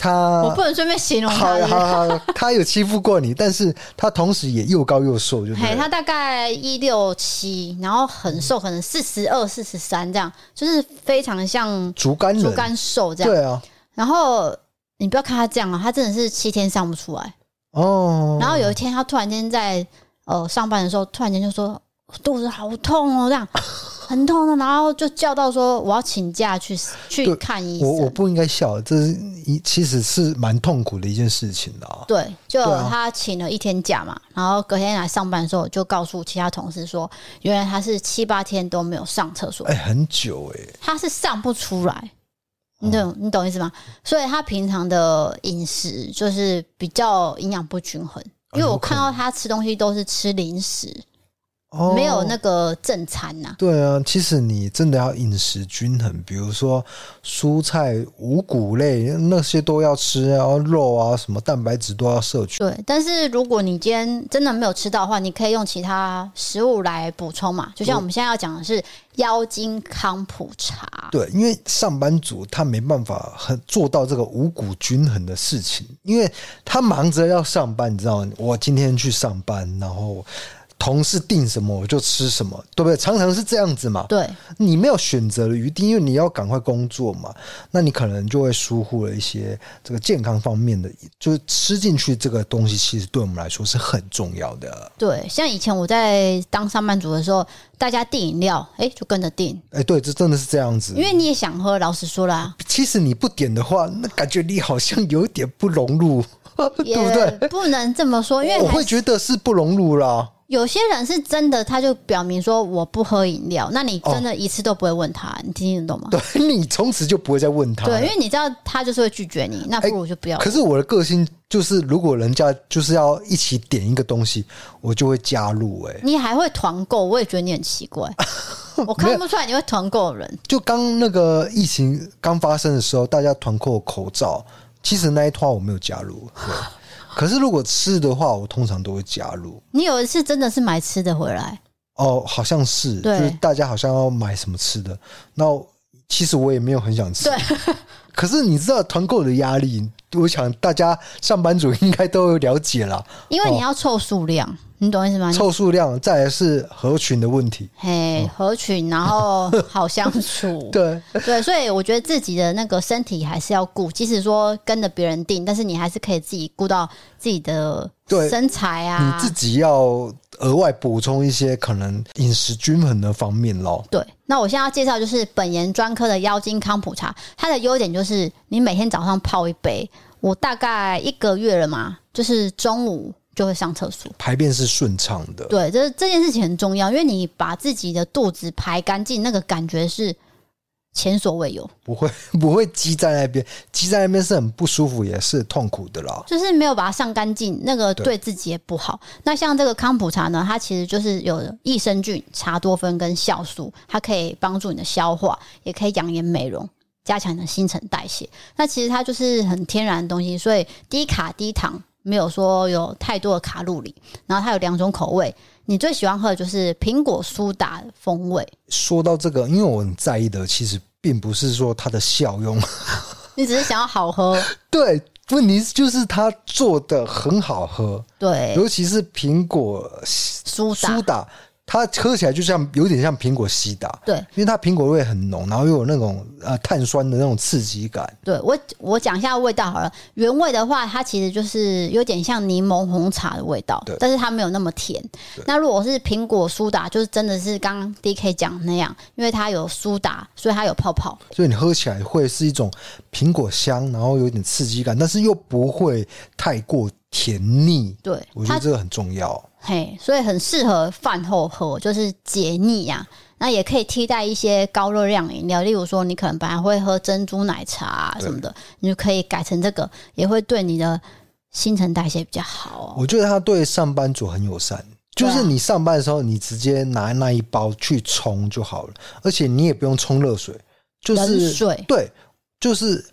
他我不能顺便形容他。好好好，他有欺负过你，但是他同时也又高又瘦，就嘿，他大概一六七，然后很瘦，可能四十二、四十三这样，就是非常像竹竿竹竿瘦这样。对啊，然后你不要看他这样啊，他真的是七天上不出来哦。然后有一天，他突然间在呃上班的时候，突然间就说肚子好痛哦，这样。很痛的，然后就叫到说我要请假去去看医生。我我不应该笑，这是一其实是蛮痛苦的一件事情的啊。对，就他请了一天假嘛，然后隔天来上班的时候，就告诉其他同事说，原来他是七八天都没有上厕所，哎，很久哎，他是上不出来，你懂你懂意思吗？所以他平常的饮食就是比较营养不均衡，因为我看到他吃东西都是吃零食。哦、没有那个正餐呐、啊。对啊，其实你真的要饮食均衡，比如说蔬菜、五谷类那些都要吃，然后肉啊什么蛋白质都要摄取。对，但是如果你今天真的没有吃到的话，你可以用其他食物来补充嘛。就像我们现在要讲的是妖精康普茶。对，因为上班族他没办法很做到这个五谷均衡的事情，因为他忙着要上班，你知道吗？我今天去上班，然后。同事订什么我就吃什么，对不对？常常是这样子嘛。对，你没有选择的余地，因为你要赶快工作嘛。那你可能就会疏忽了一些这个健康方面的，就是吃进去这个东西，其实对我们来说是很重要的。对，像以前我在当上班族的时候，大家订饮料，哎，就跟着订。哎，对，这真的是这样子。因为你也想喝，老实说啦。其实你不点的话，那感觉你好像有点不融入，对不对？不能这么说，因为我会觉得是不融入啦。有些人是真的，他就表明说我不喝饮料，那你真的一次都不会问他，哦、你听得懂吗？对，你从此就不会再问他。对，因为你知道他就是会拒绝你，那不如就不要、欸。可是我的个性就是，如果人家就是要一起点一个东西，我就会加入、欸。哎，你还会团购？我也觉得你很奇怪，我看不出来你会团购的人。就刚那个疫情刚发生的时候，大家团购口罩，其实那一套我没有加入。对。可是如果吃的话，我通常都会加入。你有一次真的是买吃的回来？哦，好像是，对就是大家好像要买什么吃的，那其实我也没有很想吃。对。可是你知道团购的压力，我想大家上班族应该都有了解啦。因为你要凑数量。哦你懂意思吗？凑数量，再来是合群的问题。嘿，合群，然后 好相处。对对，所以我觉得自己的那个身体还是要顾，即使说跟着别人定，但是你还是可以自己顾到自己的身材啊。你自己要额外补充一些可能饮食均衡的方面咯。对，那我现在要介绍就是本研专科的妖精康普茶，它的优点就是你每天早上泡一杯，我大概一个月了嘛，就是中午。就会上厕所，排便是顺畅的。对，这这件事情很重要，因为你把自己的肚子排干净，那个感觉是前所未有，不会 不会积在那边，积在那边是很不舒服，也是痛苦的啦。就是没有把它上干净，那个对自己也不好。那像这个康普茶呢，它其实就是有益生菌、茶多酚跟酵素，它可以帮助你的消化，也可以养颜美容，加强你的新陈代谢。那其实它就是很天然的东西，所以低卡低糖。没有说有太多的卡路里，然后它有两种口味，你最喜欢喝的就是苹果苏打风味。说到这个，因为我很在意的，其实并不是说它的效用，你只是想要好喝。对，问题就是它做的很好喝。对，尤其是苹果苏打。苏打它喝起来就像有点像苹果西打，对，因为它苹果味很浓，然后又有那种呃碳酸的那种刺激感。对，我我讲一下味道好了，原味的话，它其实就是有点像柠檬红茶的味道，对，但是它没有那么甜。那如果是苹果苏打，就是真的是刚刚 DK 讲那样，因为它有苏打，所以它有泡泡，所以你喝起来会是一种苹果香，然后有点刺激感，但是又不会太过甜腻。对，我觉得这个很重要。嘿，所以很适合饭后喝，就是解腻呀、啊。那也可以替代一些高热量饮料，例如说你可能本来会喝珍珠奶茶、啊、什么的，你就可以改成这个，也会对你的新陈代谢比较好、哦。我觉得它对上班族很友善，就是你上班的时候，你直接拿那一包去冲就好了，而且你也不用冲热水，就是水，对，就是。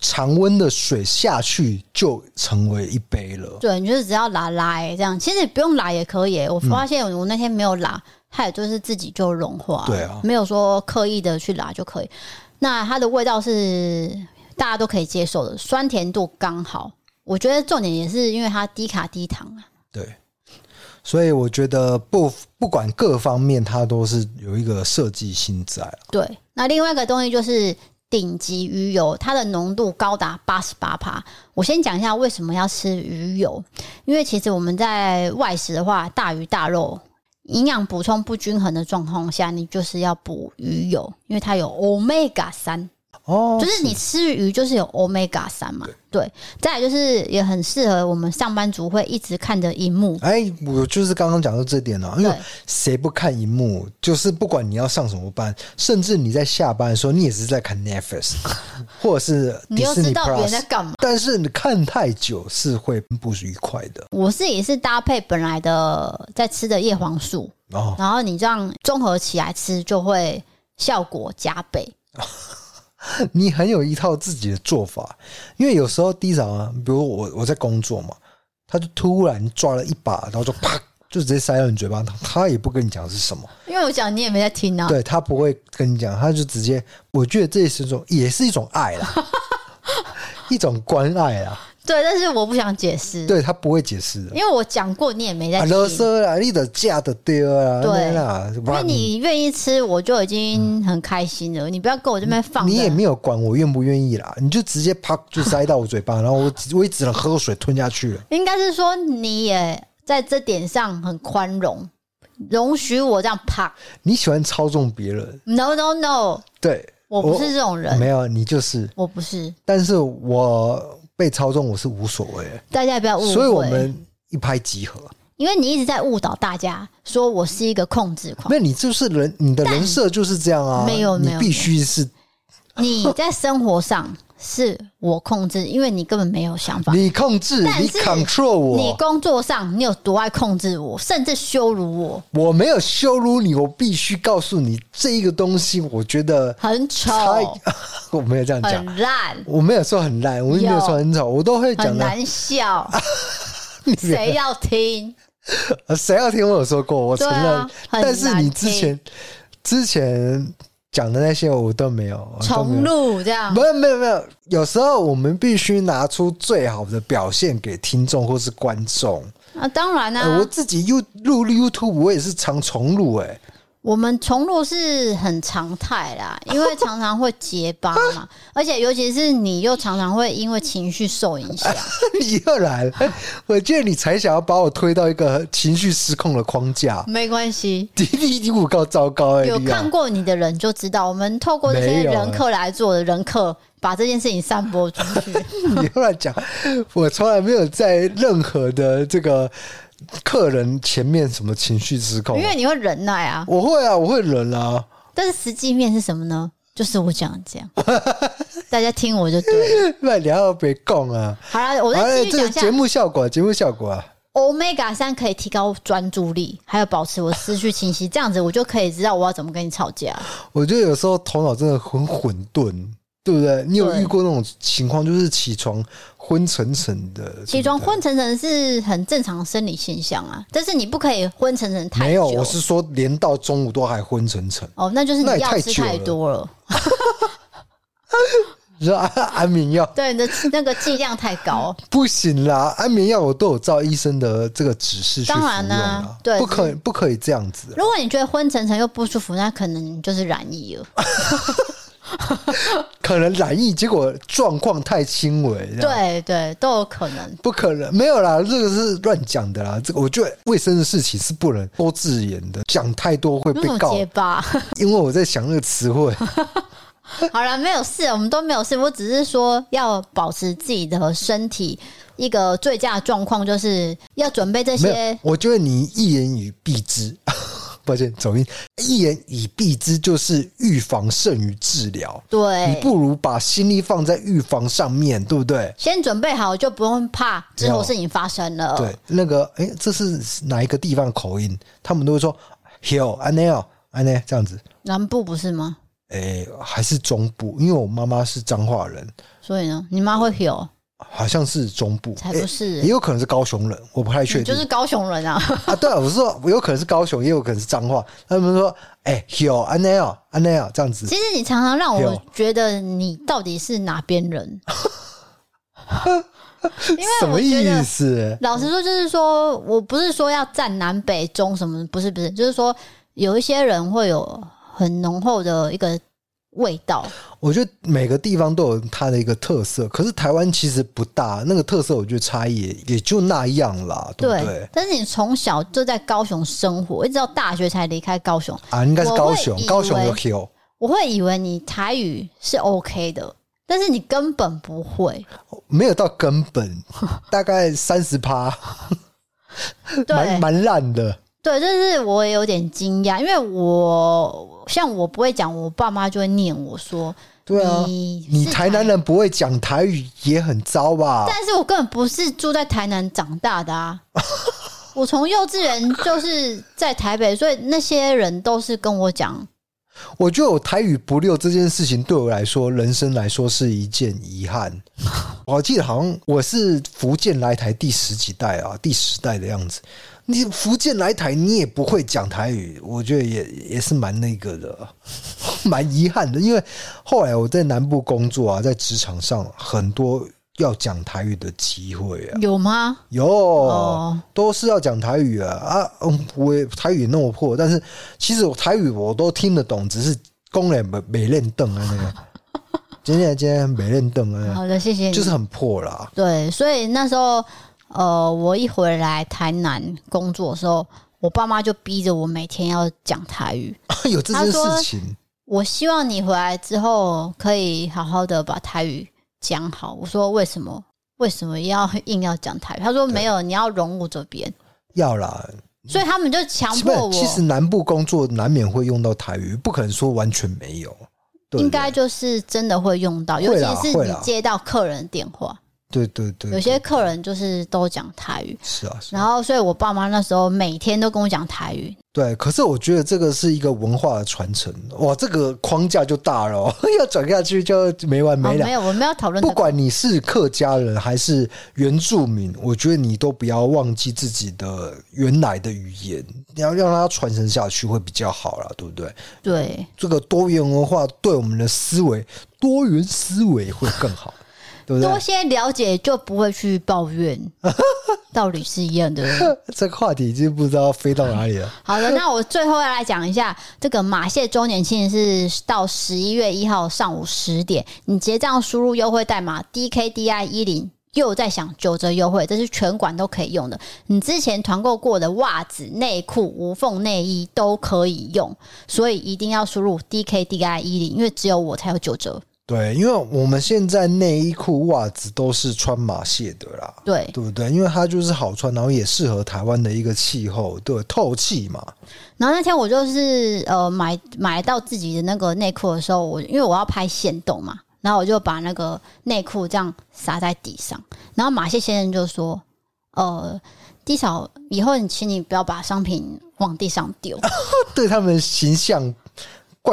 常温的水下去就成为一杯了。对，你就是只要拉拉这样，其实不用拉也可以。我发现我那天没有拉，它也就是自己就融化。对啊，没有说刻意的去拉就可以。那它的味道是大家都可以接受的，酸甜度刚好。我觉得重点也是因为它低卡低糖啊。对，所以我觉得不不管各方面，它都是有一个设计心在。对，那另外一个东西就是。顶级鱼油，它的浓度高达八十八帕。我先讲一下为什么要吃鱼油，因为其实我们在外食的话，大鱼大肉营养补充不均衡的状况下，你就是要补鱼油，因为它有欧米伽三。哦，就是你吃鱼就是有 Omega 三嘛，对，再来就是也很适合我们上班族会一直看着荧幕。哎，我就是刚刚讲到这点了，因为谁不看荧幕？就是不管你要上什么班，甚至你在下班的时候，你也是在看 Netflix，或者是你又知道别人在干嘛。但是你看太久是会不愉快的。我是也是搭配本来的在吃的叶黄素，哦，然后你这样综合起来吃，就会效果加倍。你很有一套自己的做法，因为有时候第一场啊，比如我我在工作嘛，他就突然抓了一把，然后就啪，就直接塞到你嘴巴，他也不跟你讲是什么，因为我讲你也没在听啊。对，他不会跟你讲，他就直接，我觉得这也是一种，也是一种爱啦，一种关爱啦。对，但是我不想解释。对他不会解释的，因为我讲过，你也没在听。垃圾啦，你的价的丢啊，对啦，因为你愿意吃，我就已经很开心了。嗯、你不要跟我这边放。你也没有管我愿不愿意啦，你就直接啪就塞到我嘴巴，然后我我也只能喝水吞下去了。应该是说你也在这点上很宽容，容许我这样啪。你喜欢操纵别人？No No No，对，我不是这种人。没有，你就是。我不是，但是我。被操纵我是无所谓，大家不要误会。所以我们一拍即合，因为你一直在误导大家，说我是一个控制狂。那你就是人，你的人设就是这样啊。没有，没有，你必须是你在生活上。是我控制，因为你根本没有想法。你控制，你 control 我。你工作上，你有多爱控制我，甚至羞辱我。我没有羞辱你，我必须告诉你，这一个东西我觉得很丑。我没有这样讲，很烂。我没有说很烂，我也没有说很丑，我都会讲难笑，谁要听？谁要听？我有说过，我承认。但是你之前之前。讲的那些我都没有重录这样，没有没有没有。有时候我们必须拿出最好的表现给听众或是观众啊，当然啦、啊，我自己又录 YouTube，我也是常重录哎。我们重录是很常态啦，因为常常会结巴嘛，而且尤其是你又常常会因为情绪受影响。你 又来了，我记得你才想要把我推到一个情绪失控的框架。没关系，第一五高糟糕哎！有看过你的人就知道，我们透过这些人客来做的人客，把这件事情散播出去。你后来讲，我从来没有在任何的这个。客人前面什么情绪失控？因为你会忍耐啊，我会啊，我会忍啊。但是实际面是什么呢？就是我讲的这样，大家听我就对了。那你要别讲啊。好了，我再继续讲一下节目效果。节目效果啊，Omega 三可以提高专注力，还有保持我思绪清晰，这样子我就可以知道我要怎么跟你吵架。我觉得有时候头脑真的很混沌。对不对？你有遇过那种情况，就是起床昏沉沉的。起床昏沉沉是很正常的生理现象啊，但是你不可以昏沉沉太久。没有，我是说连到中午都还昏沉沉。哦，那就是你药吃太多了。你说安安眠药？对，你的那个剂量太高。不行啦，安眠药我都有照医生的这个指示去服用。当然呢，对，不可以不可以这样子。如果你觉得昏沉沉又不舒服，那可能就是染疫了。可能染疫，结果状况太轻微，对对，都有可能。不可能，没有啦，这个是乱讲的啦。这个我觉得卫生的事情是不能多自言的，讲太多会被告。结巴，因为我在想那个词汇。好了，没有事，我们都没有事。我只是说要保持自己的身体一个最佳状况，就是要准备这些。我觉得你一言以蔽之。抱歉，走音。一言以蔽之，就是预防胜于治疗。对，你不如把心力放在预防上面，对不对？先准备好，就不用怕之后事情发生了。对，那个，哎、欸，这是哪一个地方的口音？他们都会说 “hill a n e a n e 这样子。南部不是吗？哎、欸，还是中部？因为我妈妈是彰化人，所以呢，你妈会 hill。好像是中部，才不是，也有可能是高雄人，我不太确定。就是高雄人啊！啊，对啊，我是说，我有可能是高雄，也有可能是彰化。他们说，哎，有安奈尔，安奈尔这样子。其实你常常让我觉得你到底是哪边人？因为什么意思？老实说，就是说我不是说要站南北中什么，不是不是，就是说有一些人会有很浓厚的一个。味道，我觉得每个地方都有它的一个特色，可是台湾其实不大，那个特色我觉得差异也，也就那样啦，对不对？对，但是你从小就在高雄生活，一直到大学才离开高雄啊，应该是高雄，高雄有 Q。我会以为你台语是 OK 的，但是你根本不会，没有到根本，大概三十趴，蛮蛮烂的。对，就是我也有点惊讶，因为我像我不会讲，我爸妈就会念我说：“对啊，你，你台南人不会讲台语也很糟吧？”但是我根本不是住在台南长大的啊，我从幼稚园就是在台北，所以那些人都是跟我讲。我觉得我台语不溜这件事情对我来说，人生来说是一件遗憾。我记得好像我是福建来台第十几代啊，第十代的样子。你福建来台，你也不会讲台语，我觉得也也是蛮那个的，蛮遗憾的。因为后来我在南部工作啊，在职场上很多要讲台语的机会啊？有吗？有，哦、都是要讲台语啊啊！我台语那么破，但是其实我台语我都听得懂，只是工人没没练凳啊那个。今天今天没认凳啊。好的，谢谢你。就是很破啦。对，所以那时候呃，我一回来台南工作的时候，我爸妈就逼着我每天要讲台语。有这件事情。我希望你回来之后可以好好的把台语讲好。我说为什么？为什么要硬要讲台语？他说没有，你要融入这边。要啦，所以他们就强迫我。其实南部工作难免会用到台语，不可能说完全没有。应该就是真的会用到，尤其是你接到客人电话。对对对，有些客人就是都讲台语，是啊，然后所以我爸妈那时候每天都跟我讲台语。对，可是我觉得这个是一个文化的传承，哇，这个框架就大了，要转下去就没完没了。没有，我们要讨论。不管你是客家人还是原住民，我觉得你都不要忘记自己的原来的语言，你要让它传承下去会比较好了，对不对？对，这个多元文化对我们的思维，多元思维会更好。对对多些了解就不会去抱怨，道理是一样的。这个话题已经不知道飞到哪里了。好的，那我最后要来讲一下这个马蟹周年庆是到十一月一号上午十点，你结账输入优惠代码 DKDI 一零，又在享九折优惠，这是全馆都可以用的。你之前团购过的袜子、内裤、无缝内衣都可以用，所以一定要输入 DKDI 一零，因为只有我才有九折。对，因为我们现在内衣裤、袜子都是穿马谢的啦，对，对不对？因为它就是好穿，然后也适合台湾的一个气候，对，透气嘛。然后那天我就是呃买买到自己的那个内裤的时候，我因为我要拍限动嘛，然后我就把那个内裤这样撒在地上，然后马谢先生就说：“呃，地嫂，以后你请你不要把商品往地上丢。”对他们形象。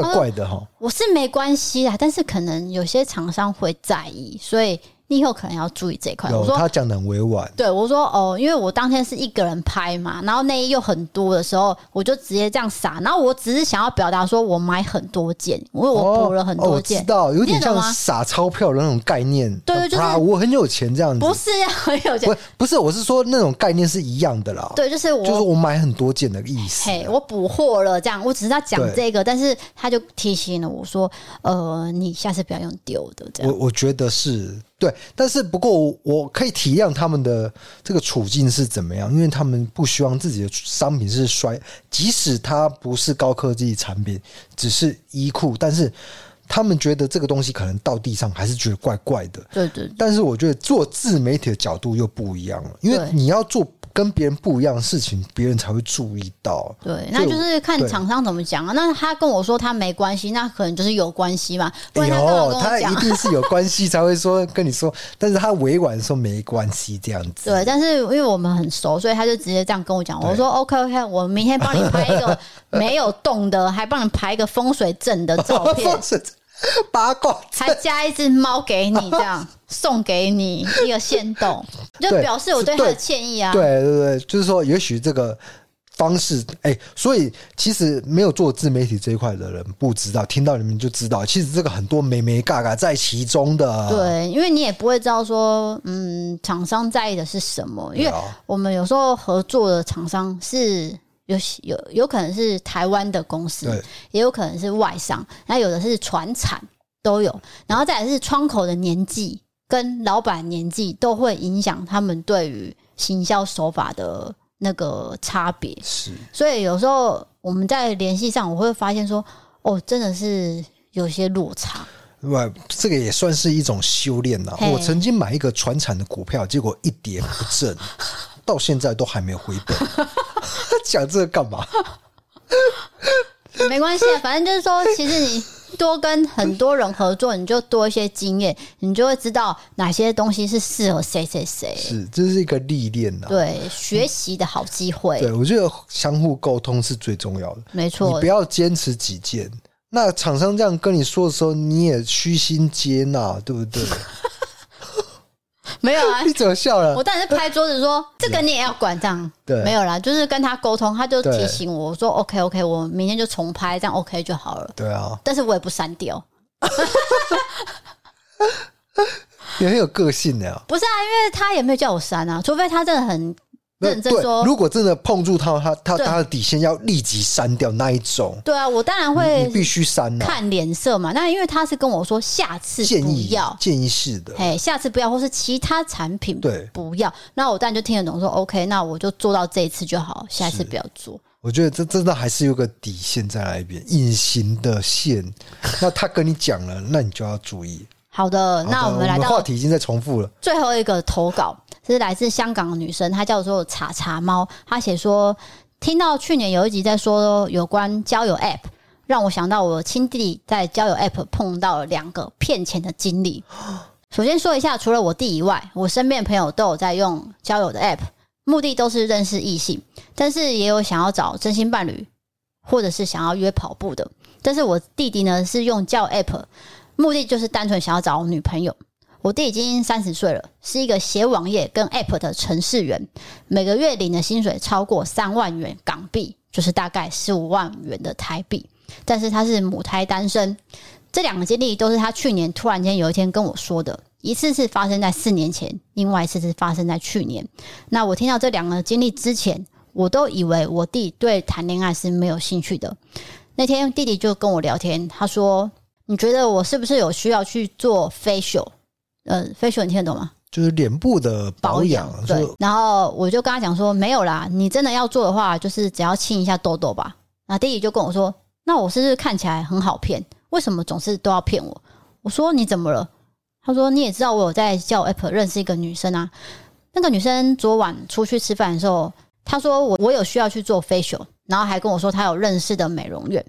怪怪的哈，我是没关系啦，但是可能有些厂商会在意，所以。你以后可能要注意这一块。我说他讲的很委婉。对，我说哦，因为我当天是一个人拍嘛，然后内衣又很多的时候，我就直接这样撒。然后我只是想要表达说我买很多件，因为我补了很多件。哦哦、知道，有点像撒钞票的那种概念。对对，就是我很有钱这样子。不是很有钱，不不是，我是说那种概念是一样的啦。对，就是我就是我买很多件的意思。嘿，我补货了，这样，我只是在讲这个，但是他就提醒了我说，呃，你下次不要用丢的这样。我我觉得是。对，但是不过我，可以体谅他们的这个处境是怎么样，因为他们不希望自己的商品是衰，即使它不是高科技产品，只是衣裤，但是他们觉得这个东西可能到地上还是觉得怪怪的。对对，对。但是我觉得做自媒体的角度又不一样了，因为你要做。跟别人不一样的事情，别人才会注意到。对，那就是看厂商怎么讲啊。那他跟我说他没关系，那可能就是有关系嘛。不然他跟我跟我讲，他一定是有关系才会说跟你说，但是他委婉说没关系这样子。对，但是因为我们很熟，所以他就直接这样跟我讲。我说 OK OK，我明天帮你拍一个 没有动的，还帮你拍一个风水阵的照片。八卦，还加一只猫给你，这样送给你一个限动，就表示我对他的歉意啊。对对对，就是说，也许这个方式，哎、欸，所以其实没有做自媒体这一块的人不知道，听到你们就知道，其实这个很多美眉嘎嘎在其中的。对，因为你也不会知道说，嗯，厂商在意的是什么，因为我们有时候合作的厂商是。有有有可能是台湾的公司，也有可能是外商，那有的是船产都有，然后再来是窗口的年纪跟老板年纪都会影响他们对于行销手法的那个差别。是，所以有时候我们在联系上，我会发现说，哦，真的是有些落差。对，这个也算是一种修炼呐。我曾经买一个传产的股票，结果一跌不振，到现在都还没有回本。讲这个干嘛？没关系啊，反正就是说，其实你多跟很多人合作，你就多一些经验，你就会知道哪些东西是适合谁谁谁。是，这是一个历练呐。对，学习的好机会。对，我觉得相互沟通是最重要的。没错，你不要坚持己见。那厂商这样跟你说的时候，你也虚心接纳，对不对？没有啊，你怎么笑了？我当然是拍桌子说：“这个你也要管这样。”对，没有啦，就是跟他沟通，他就提醒我说：“OK OK，我明天就重拍，这样 OK 就好了。”对啊，但是我也不删掉。也很有个性的呀。不是啊，因为他也没有叫我删啊，除非他真的很。认真说，如果真的碰触到他，他他的底线要立即删掉那一种。对啊，我当然会，你必须删，看脸色嘛。那因为他是跟我说下次不要，建议建议式的，哎，下次不要，或是其他产品对不要。那我当然就听得懂，说 OK，那我就做到这一次就好，下一次不要做。我觉得这真的还是有个底线在那边，隐形的线。那他跟你讲了，那你就要注意。好的，那我们来到话题已经在重复了，最后一个投稿。是来自香港的女生，她叫做茶茶猫。她写说，听到去年有一集在说有关交友 App，让我想到我亲弟弟在交友 App 碰到了两个骗钱的经历。首先说一下，除了我弟以外，我身边朋友都有在用交友的 App，目的都是认识异性，但是也有想要找真心伴侣，或者是想要约跑步的。但是我弟弟呢，是用交友 App，目的就是单纯想要找女朋友。我弟已经三十岁了，是一个写网页跟 App 的程序员，每个月领的薪水超过三万元港币，就是大概十五万元的台币。但是他是母胎单身，这两个经历都是他去年突然间有一天跟我说的，一次是发生在四年前，另外一次是发生在去年。那我听到这两个经历之前，我都以为我弟对谈恋爱是没有兴趣的。那天弟弟就跟我聊天，他说：“你觉得我是不是有需要去做 facial？” 呃，facial 你听得懂吗？就是脸部的保养。对，然后我就跟他讲说，没有啦，你真的要做的话，就是只要清一下痘痘吧。那弟弟就跟我说，那我是不是看起来很好骗？为什么总是都要骗我？我说你怎么了？他说你也知道我有在交友 App 认识一个女生啊。那个女生昨晚出去吃饭的时候，她说我我有需要去做 facial，然后还跟我说她有认识的美容院。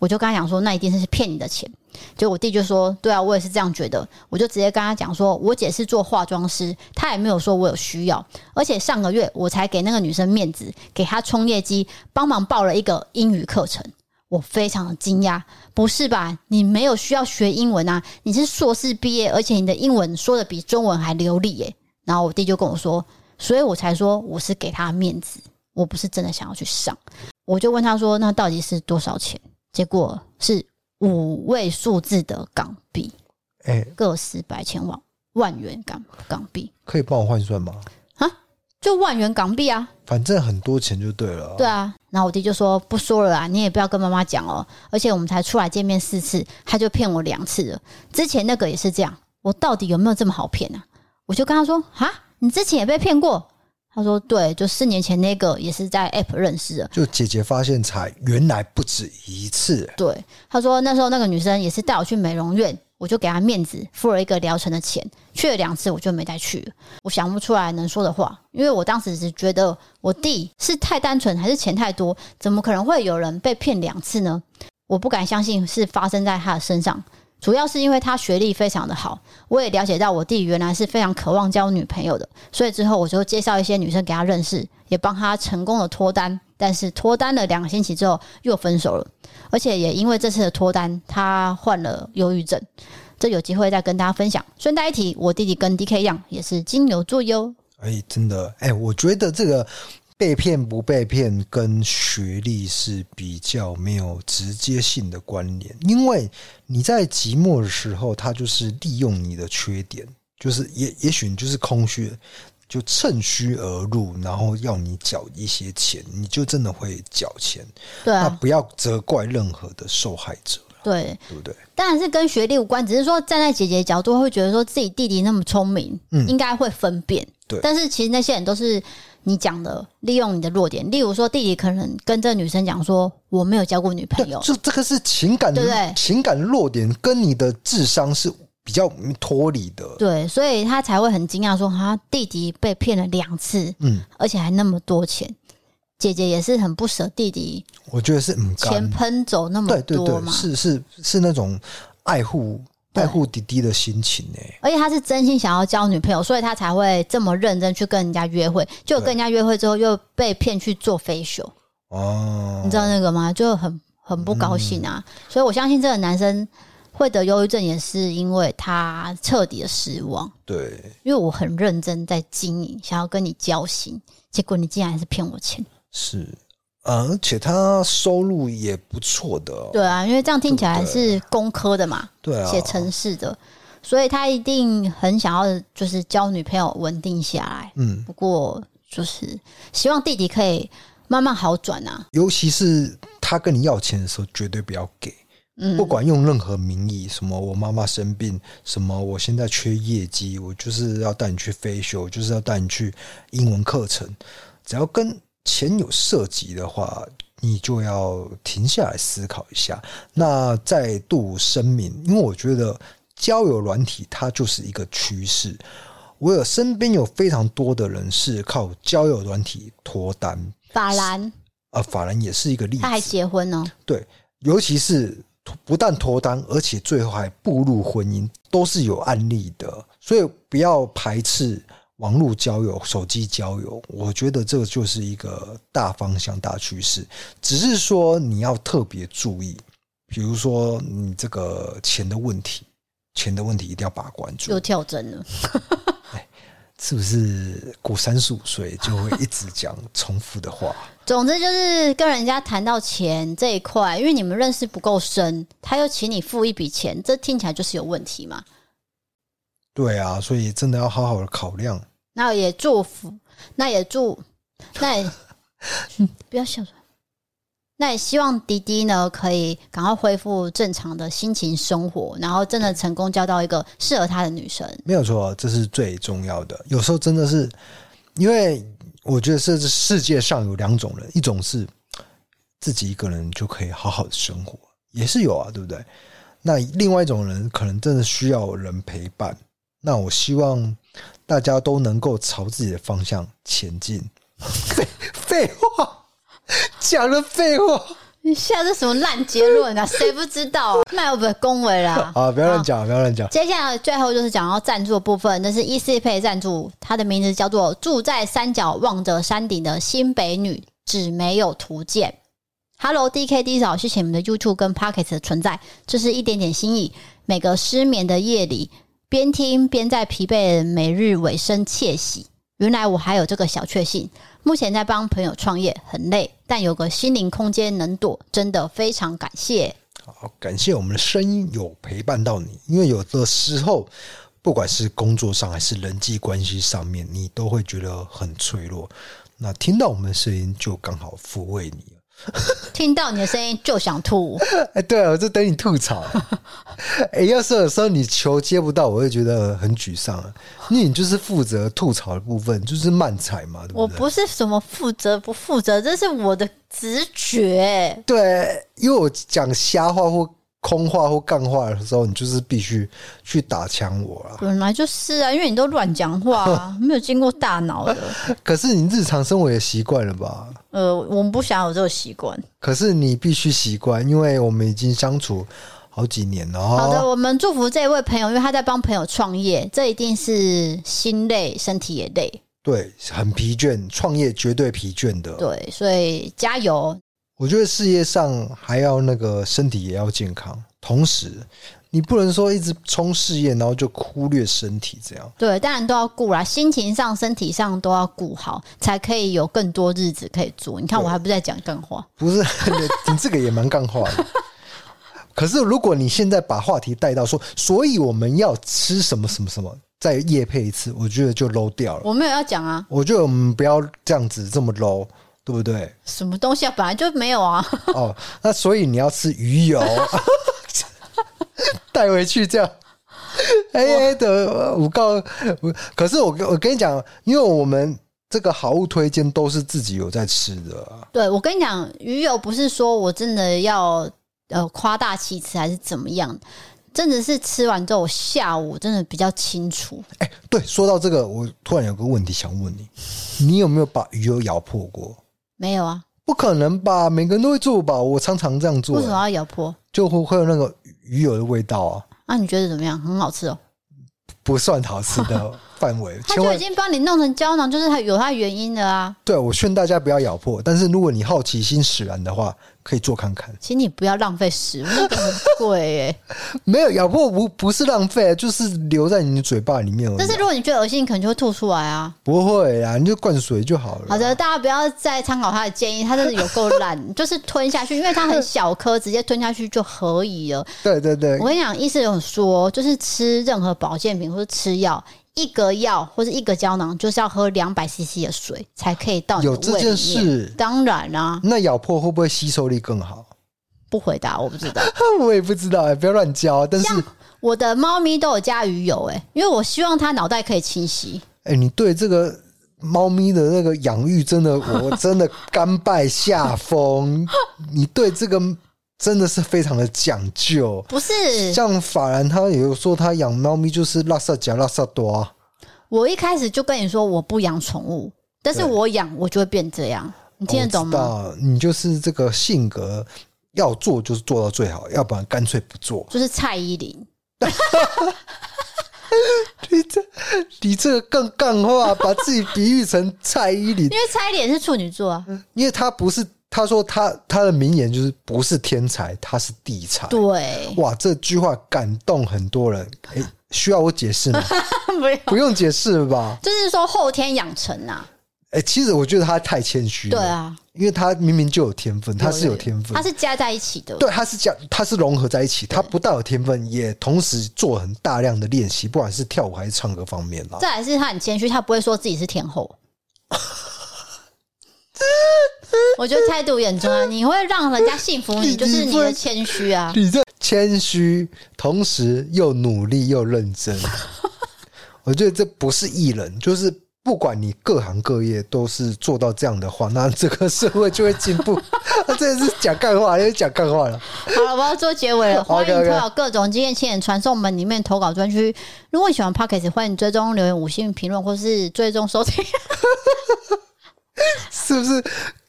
我就跟他讲说，那一定是骗你的钱。就我弟就说，对啊，我也是这样觉得。我就直接跟他讲说，我姐是做化妆师，她也没有说我有需要。而且上个月我才给那个女生面子，给她冲业绩，帮忙报了一个英语课程。我非常的惊讶，不是吧？你没有需要学英文啊？你是硕士毕业，而且你的英文说的比中文还流利耶。然后我弟就跟我说，所以我才说我是给他面子，我不是真的想要去上。我就问他说，那到底是多少钱？结果是五位数字的港币，哎、欸，个十百千万万元港港币，可以帮我换算吗？啊，就万元港币啊，反正很多钱就对了。对啊，然后我弟就说不说了啊，你也不要跟妈妈讲哦。而且我们才出来见面四次，他就骗我两次了。之前那个也是这样，我到底有没有这么好骗啊？我就跟他说啊，你之前也被骗过。他说：“对，就四年前那个也是在 App 认识的。就姐姐发现才原来不止一次。对，他说那时候那个女生也是带我去美容院，我就给她面子，付了一个疗程的钱。去了两次，我就没再去了。我想不出来能说的话，因为我当时只觉得我弟是太单纯，还是钱太多？怎么可能会有人被骗两次呢？我不敢相信是发生在他的身上。”主要是因为他学历非常的好，我也了解到我弟原来是非常渴望交女朋友的，所以之后我就介绍一些女生给他认识，也帮他成功的脱单。但是脱单了两个星期之后又分手了，而且也因为这次的脱单，他患了忧郁症。这有机会再跟大家分享。顺带一提，我弟弟跟 DK 一样，也是金牛座哟。哎，真的，哎，我觉得这个。被骗不被骗跟学历是比较没有直接性的关联，因为你在寂寞的时候，他就是利用你的缺点，就是也也许你就是空虚，就趁虚而入，然后要你缴一些钱，你就真的会缴钱。对啊，那不要责怪任何的受害者，对，对不对？当然是跟学历无关，只是说站在姐姐的角度，会觉得说自己弟弟那么聪明，嗯，应该会分辨。对，但是其实那些人都是。你讲的利用你的弱点，例如说弟弟可能跟这个女生讲说，我没有交过女朋友，就这个是情感的，对。不对？情感的弱点跟你的智商是比较脱离的，对，所以他才会很惊讶说，他弟弟被骗了两次，嗯，而且还那么多钱，姐姐也是很不舍弟弟，我觉得是钱喷走那么多嘛，对对对，是是是那种爱护。爱护弟弟的心情呢，而且他是真心想要交女朋友，所以他才会这么认真去跟人家约会。就跟人家约会之后，又被骗去做 facial 哦，你知道那个吗？就很很不高兴啊。嗯、所以我相信这个男生会得忧郁症，也是因为他彻底的失望。对，因为我很认真在经营，想要跟你交心，结果你竟然还是骗我钱。是。而且他收入也不错的，对啊，因为这样听起来是工科的嘛，对啊，写程式的，所以他一定很想要就是交女朋友稳定下来。嗯，不过就是希望弟弟可以慢慢好转啊，尤其是他跟你要钱的时候，绝对不要给。嗯，不管用任何名义，什么我妈妈生病，什么我现在缺业绩，我就是要带你去飞修，就是要带你去英文课程，只要跟钱有涉及的话，你就要停下来思考一下。那再度声明，因为我觉得交友软体它就是一个趋势。我有身边有非常多的人是靠交友软体脱单，法兰啊，法兰也是一个例子，他还结婚呢。对，尤其是不但脱单，而且最后还步入婚姻，都是有案例的。所以不要排斥。网络交友、手机交友，我觉得这个就是一个大方向、大趋势。只是说你要特别注意，比如说你这个钱的问题，钱的问题一定要把关住。又跳针了，是不是过三十五岁就会一直讲重复的话？总之就是跟人家谈到钱这一块，因为你们认识不够深，他又请你付一笔钱，这听起来就是有问题嘛。对啊，所以真的要好好的考量。那也祝福，那也祝，那也，嗯，不要笑出来。那也希望迪迪呢，可以赶快恢复正常的心情生活，然后真的成功交到一个适合他的女生。没有错，这是最重要的。有时候真的是，因为我觉得这世界上有两种人，一种是自己一个人就可以好好的生活，也是有啊，对不对？那另外一种人可能真的需要人陪伴。那我希望。大家都能够朝自己的方向前进。废 废话，讲了废话，你下这什么烂结论啊？谁不知道？那有不有恭维啦？啊，不要乱讲，不要乱讲。接下来最后就是讲到赞助的部分，那是 Easy Pay 赞助，它的名字叫做“住在山脚望着山顶的新北女”，只没有图鉴。Hello，DKD 嫂，谢谢你们的 YouTube 跟 Pocket 的存在，这是一点点心意。每个失眠的夜里。边听边在疲惫每日尾声窃喜，原来我还有这个小确幸。目前在帮朋友创业，很累，但有个心灵空间能躲，真的非常感谢。好，感谢我们的声音有陪伴到你，因为有的时候，不管是工作上还是人际关系上面，你都会觉得很脆弱。那听到我们的声音，就刚好抚慰你。听到你的声音就想吐，哎，对啊，我就等你吐槽。哎，要是有时候你球接不到，我会觉得很沮丧。你就是负责吐槽的部分，就是慢踩嘛，对不对？我不是什么负责不负责，这是我的直觉。对，因为我讲瞎话或。空话或干话的时候，你就是必须去打枪我了。本来就是啊，因为你都乱讲话啊，没有经过大脑的。可是你日常生活也习惯了吧？呃，我们不想有这个习惯。可是你必须习惯，因为我们已经相处好几年了。好的，我们祝福这位朋友，因为他在帮朋友创业，这一定是心累，身体也累。对，很疲倦，创业绝对疲倦的。对，所以加油。我觉得事业上还要那个身体也要健康，同时你不能说一直冲事业，然后就忽略身体这样。对，当然都要顾啦，心情上、身体上都要顾好，才可以有更多日子可以做。你看，我还不在讲干话，不是 你这个也蛮干话的。可是如果你现在把话题带到说，所以我们要吃什么什么什么，再夜配一次，我觉得就 low 掉了。我没有要讲啊，我觉得我们不要这样子这么 low。对不对？什么东西啊？本来就没有啊。哦，那所以你要吃鱼油，带回去这样。哎哎的，我告，可是我我跟你讲，因为我们这个好物推荐都是自己有在吃的。对，我跟你讲，鱼油不是说我真的要呃夸大其词还是怎么样，真的是吃完之后，我下午真的比较清楚。哎，对，说到这个，我突然有个问题想问你，你有没有把鱼油咬破过？没有啊，不可能吧？每个人都会做吧？我常常这样做。为什么要咬破？就会会有那个鱼油的味道啊。那、啊、你觉得怎么样？很好吃哦？不算好吃的，范围。他就已经帮你弄成胶囊，就是它有它原因的啊。对，我劝大家不要咬破，但是如果你好奇心使然的话，可以做看看。请你不要浪费食物，那个很贵耶。没有咬破不不是浪费，就是留在你的嘴巴里面。但是如果你觉得恶心，你可能就会吐出来啊。不会啊，你就灌水就好了。好的，大家不要再参考他的建议，他真的有够烂，就是吞下去，因为它很小颗，直接吞下去就可以了。对对对，我跟你讲，医生有说，就是吃任何保健品或者吃药。一格药或者一格胶囊，就是要喝两百 CC 的水才可以到你的胃里面。有这件事？当然啦、啊。那咬破会不会吸收力更好？不回答，我不知道。我也不知道哎、欸，不要乱教。但是我的猫咪都有加鱼油哎、欸，因为我希望它脑袋可以清晰。哎、欸，你对这个猫咪的那个养育真的，我真的甘拜下风。你对这个。真的是非常的讲究，不是像法兰他也有说他养猫咪就是拉萨加拉萨多啊。我一开始就跟你说我不养宠物，但是我养我就会变这样，你听得懂吗？你就是这个性格，要做就是做到最好，要不然干脆不做。就是蔡依林，你这你这个更干话，把自己比喻成蔡依林，因为蔡依林是处女座啊，因为她不是。他说他他的名言就是不是天才，他是地才。对，哇，这句话感动很多人。哎，需要我解释吗？不用，不用解释吧？就是说后天养成啊。哎，其实我觉得他太谦虚了。对啊，因为他明明就有天分，他是有天分，他是加在一起的。对，他是加，他是融合在一起。他不但有天分，也同时做很大量的练习，不管是跳舞还是唱歌方面啦。再来是他很谦虚，他不会说自己是天后。我觉得态度很重要！你会让人家信服你，就是你的谦虚啊！你这谦虚，同时又努力又认真，我觉得这不是艺人，就是不管你各行各业都是做到这样的话，那这个社会就会进步。他真的是讲干话，又讲干话了。好了，我要做结尾了。欢迎投稿各种经验，亲眼传送门里面投稿专区。如果你喜欢 Podcast，欢迎追踪留言、五星评论，或是追踪收听。是不是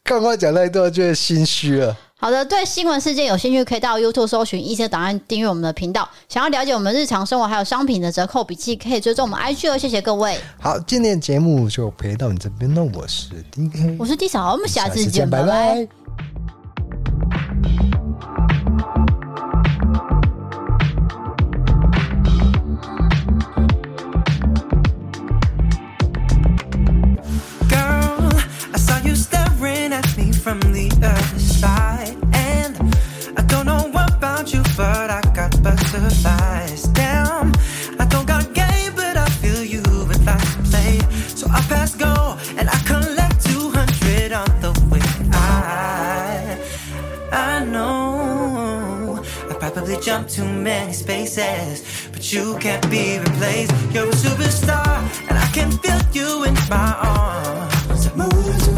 刚刚讲太多，觉得心虚了。好的，对新闻事件有兴趣，可以到 YouTube 搜寻《一些档案》，订阅我们的频道。想要了解我们日常生活还有商品的折扣笔记，可以追踪我们 IG 哦。谢谢各位。好，今天节目就陪到你这边，那我是 DK，我是 D 小豪，我们下次见，拜拜。Girl, I saw you. from the other side. And I don't know about you, but I got butterflies. Damn, I don't got game, but I feel you with last play. So I pass go and I collect 200 on the way. I, I know I probably jumped too many spaces, but you can't be replaced. You're a superstar, and I can feel you in my arms.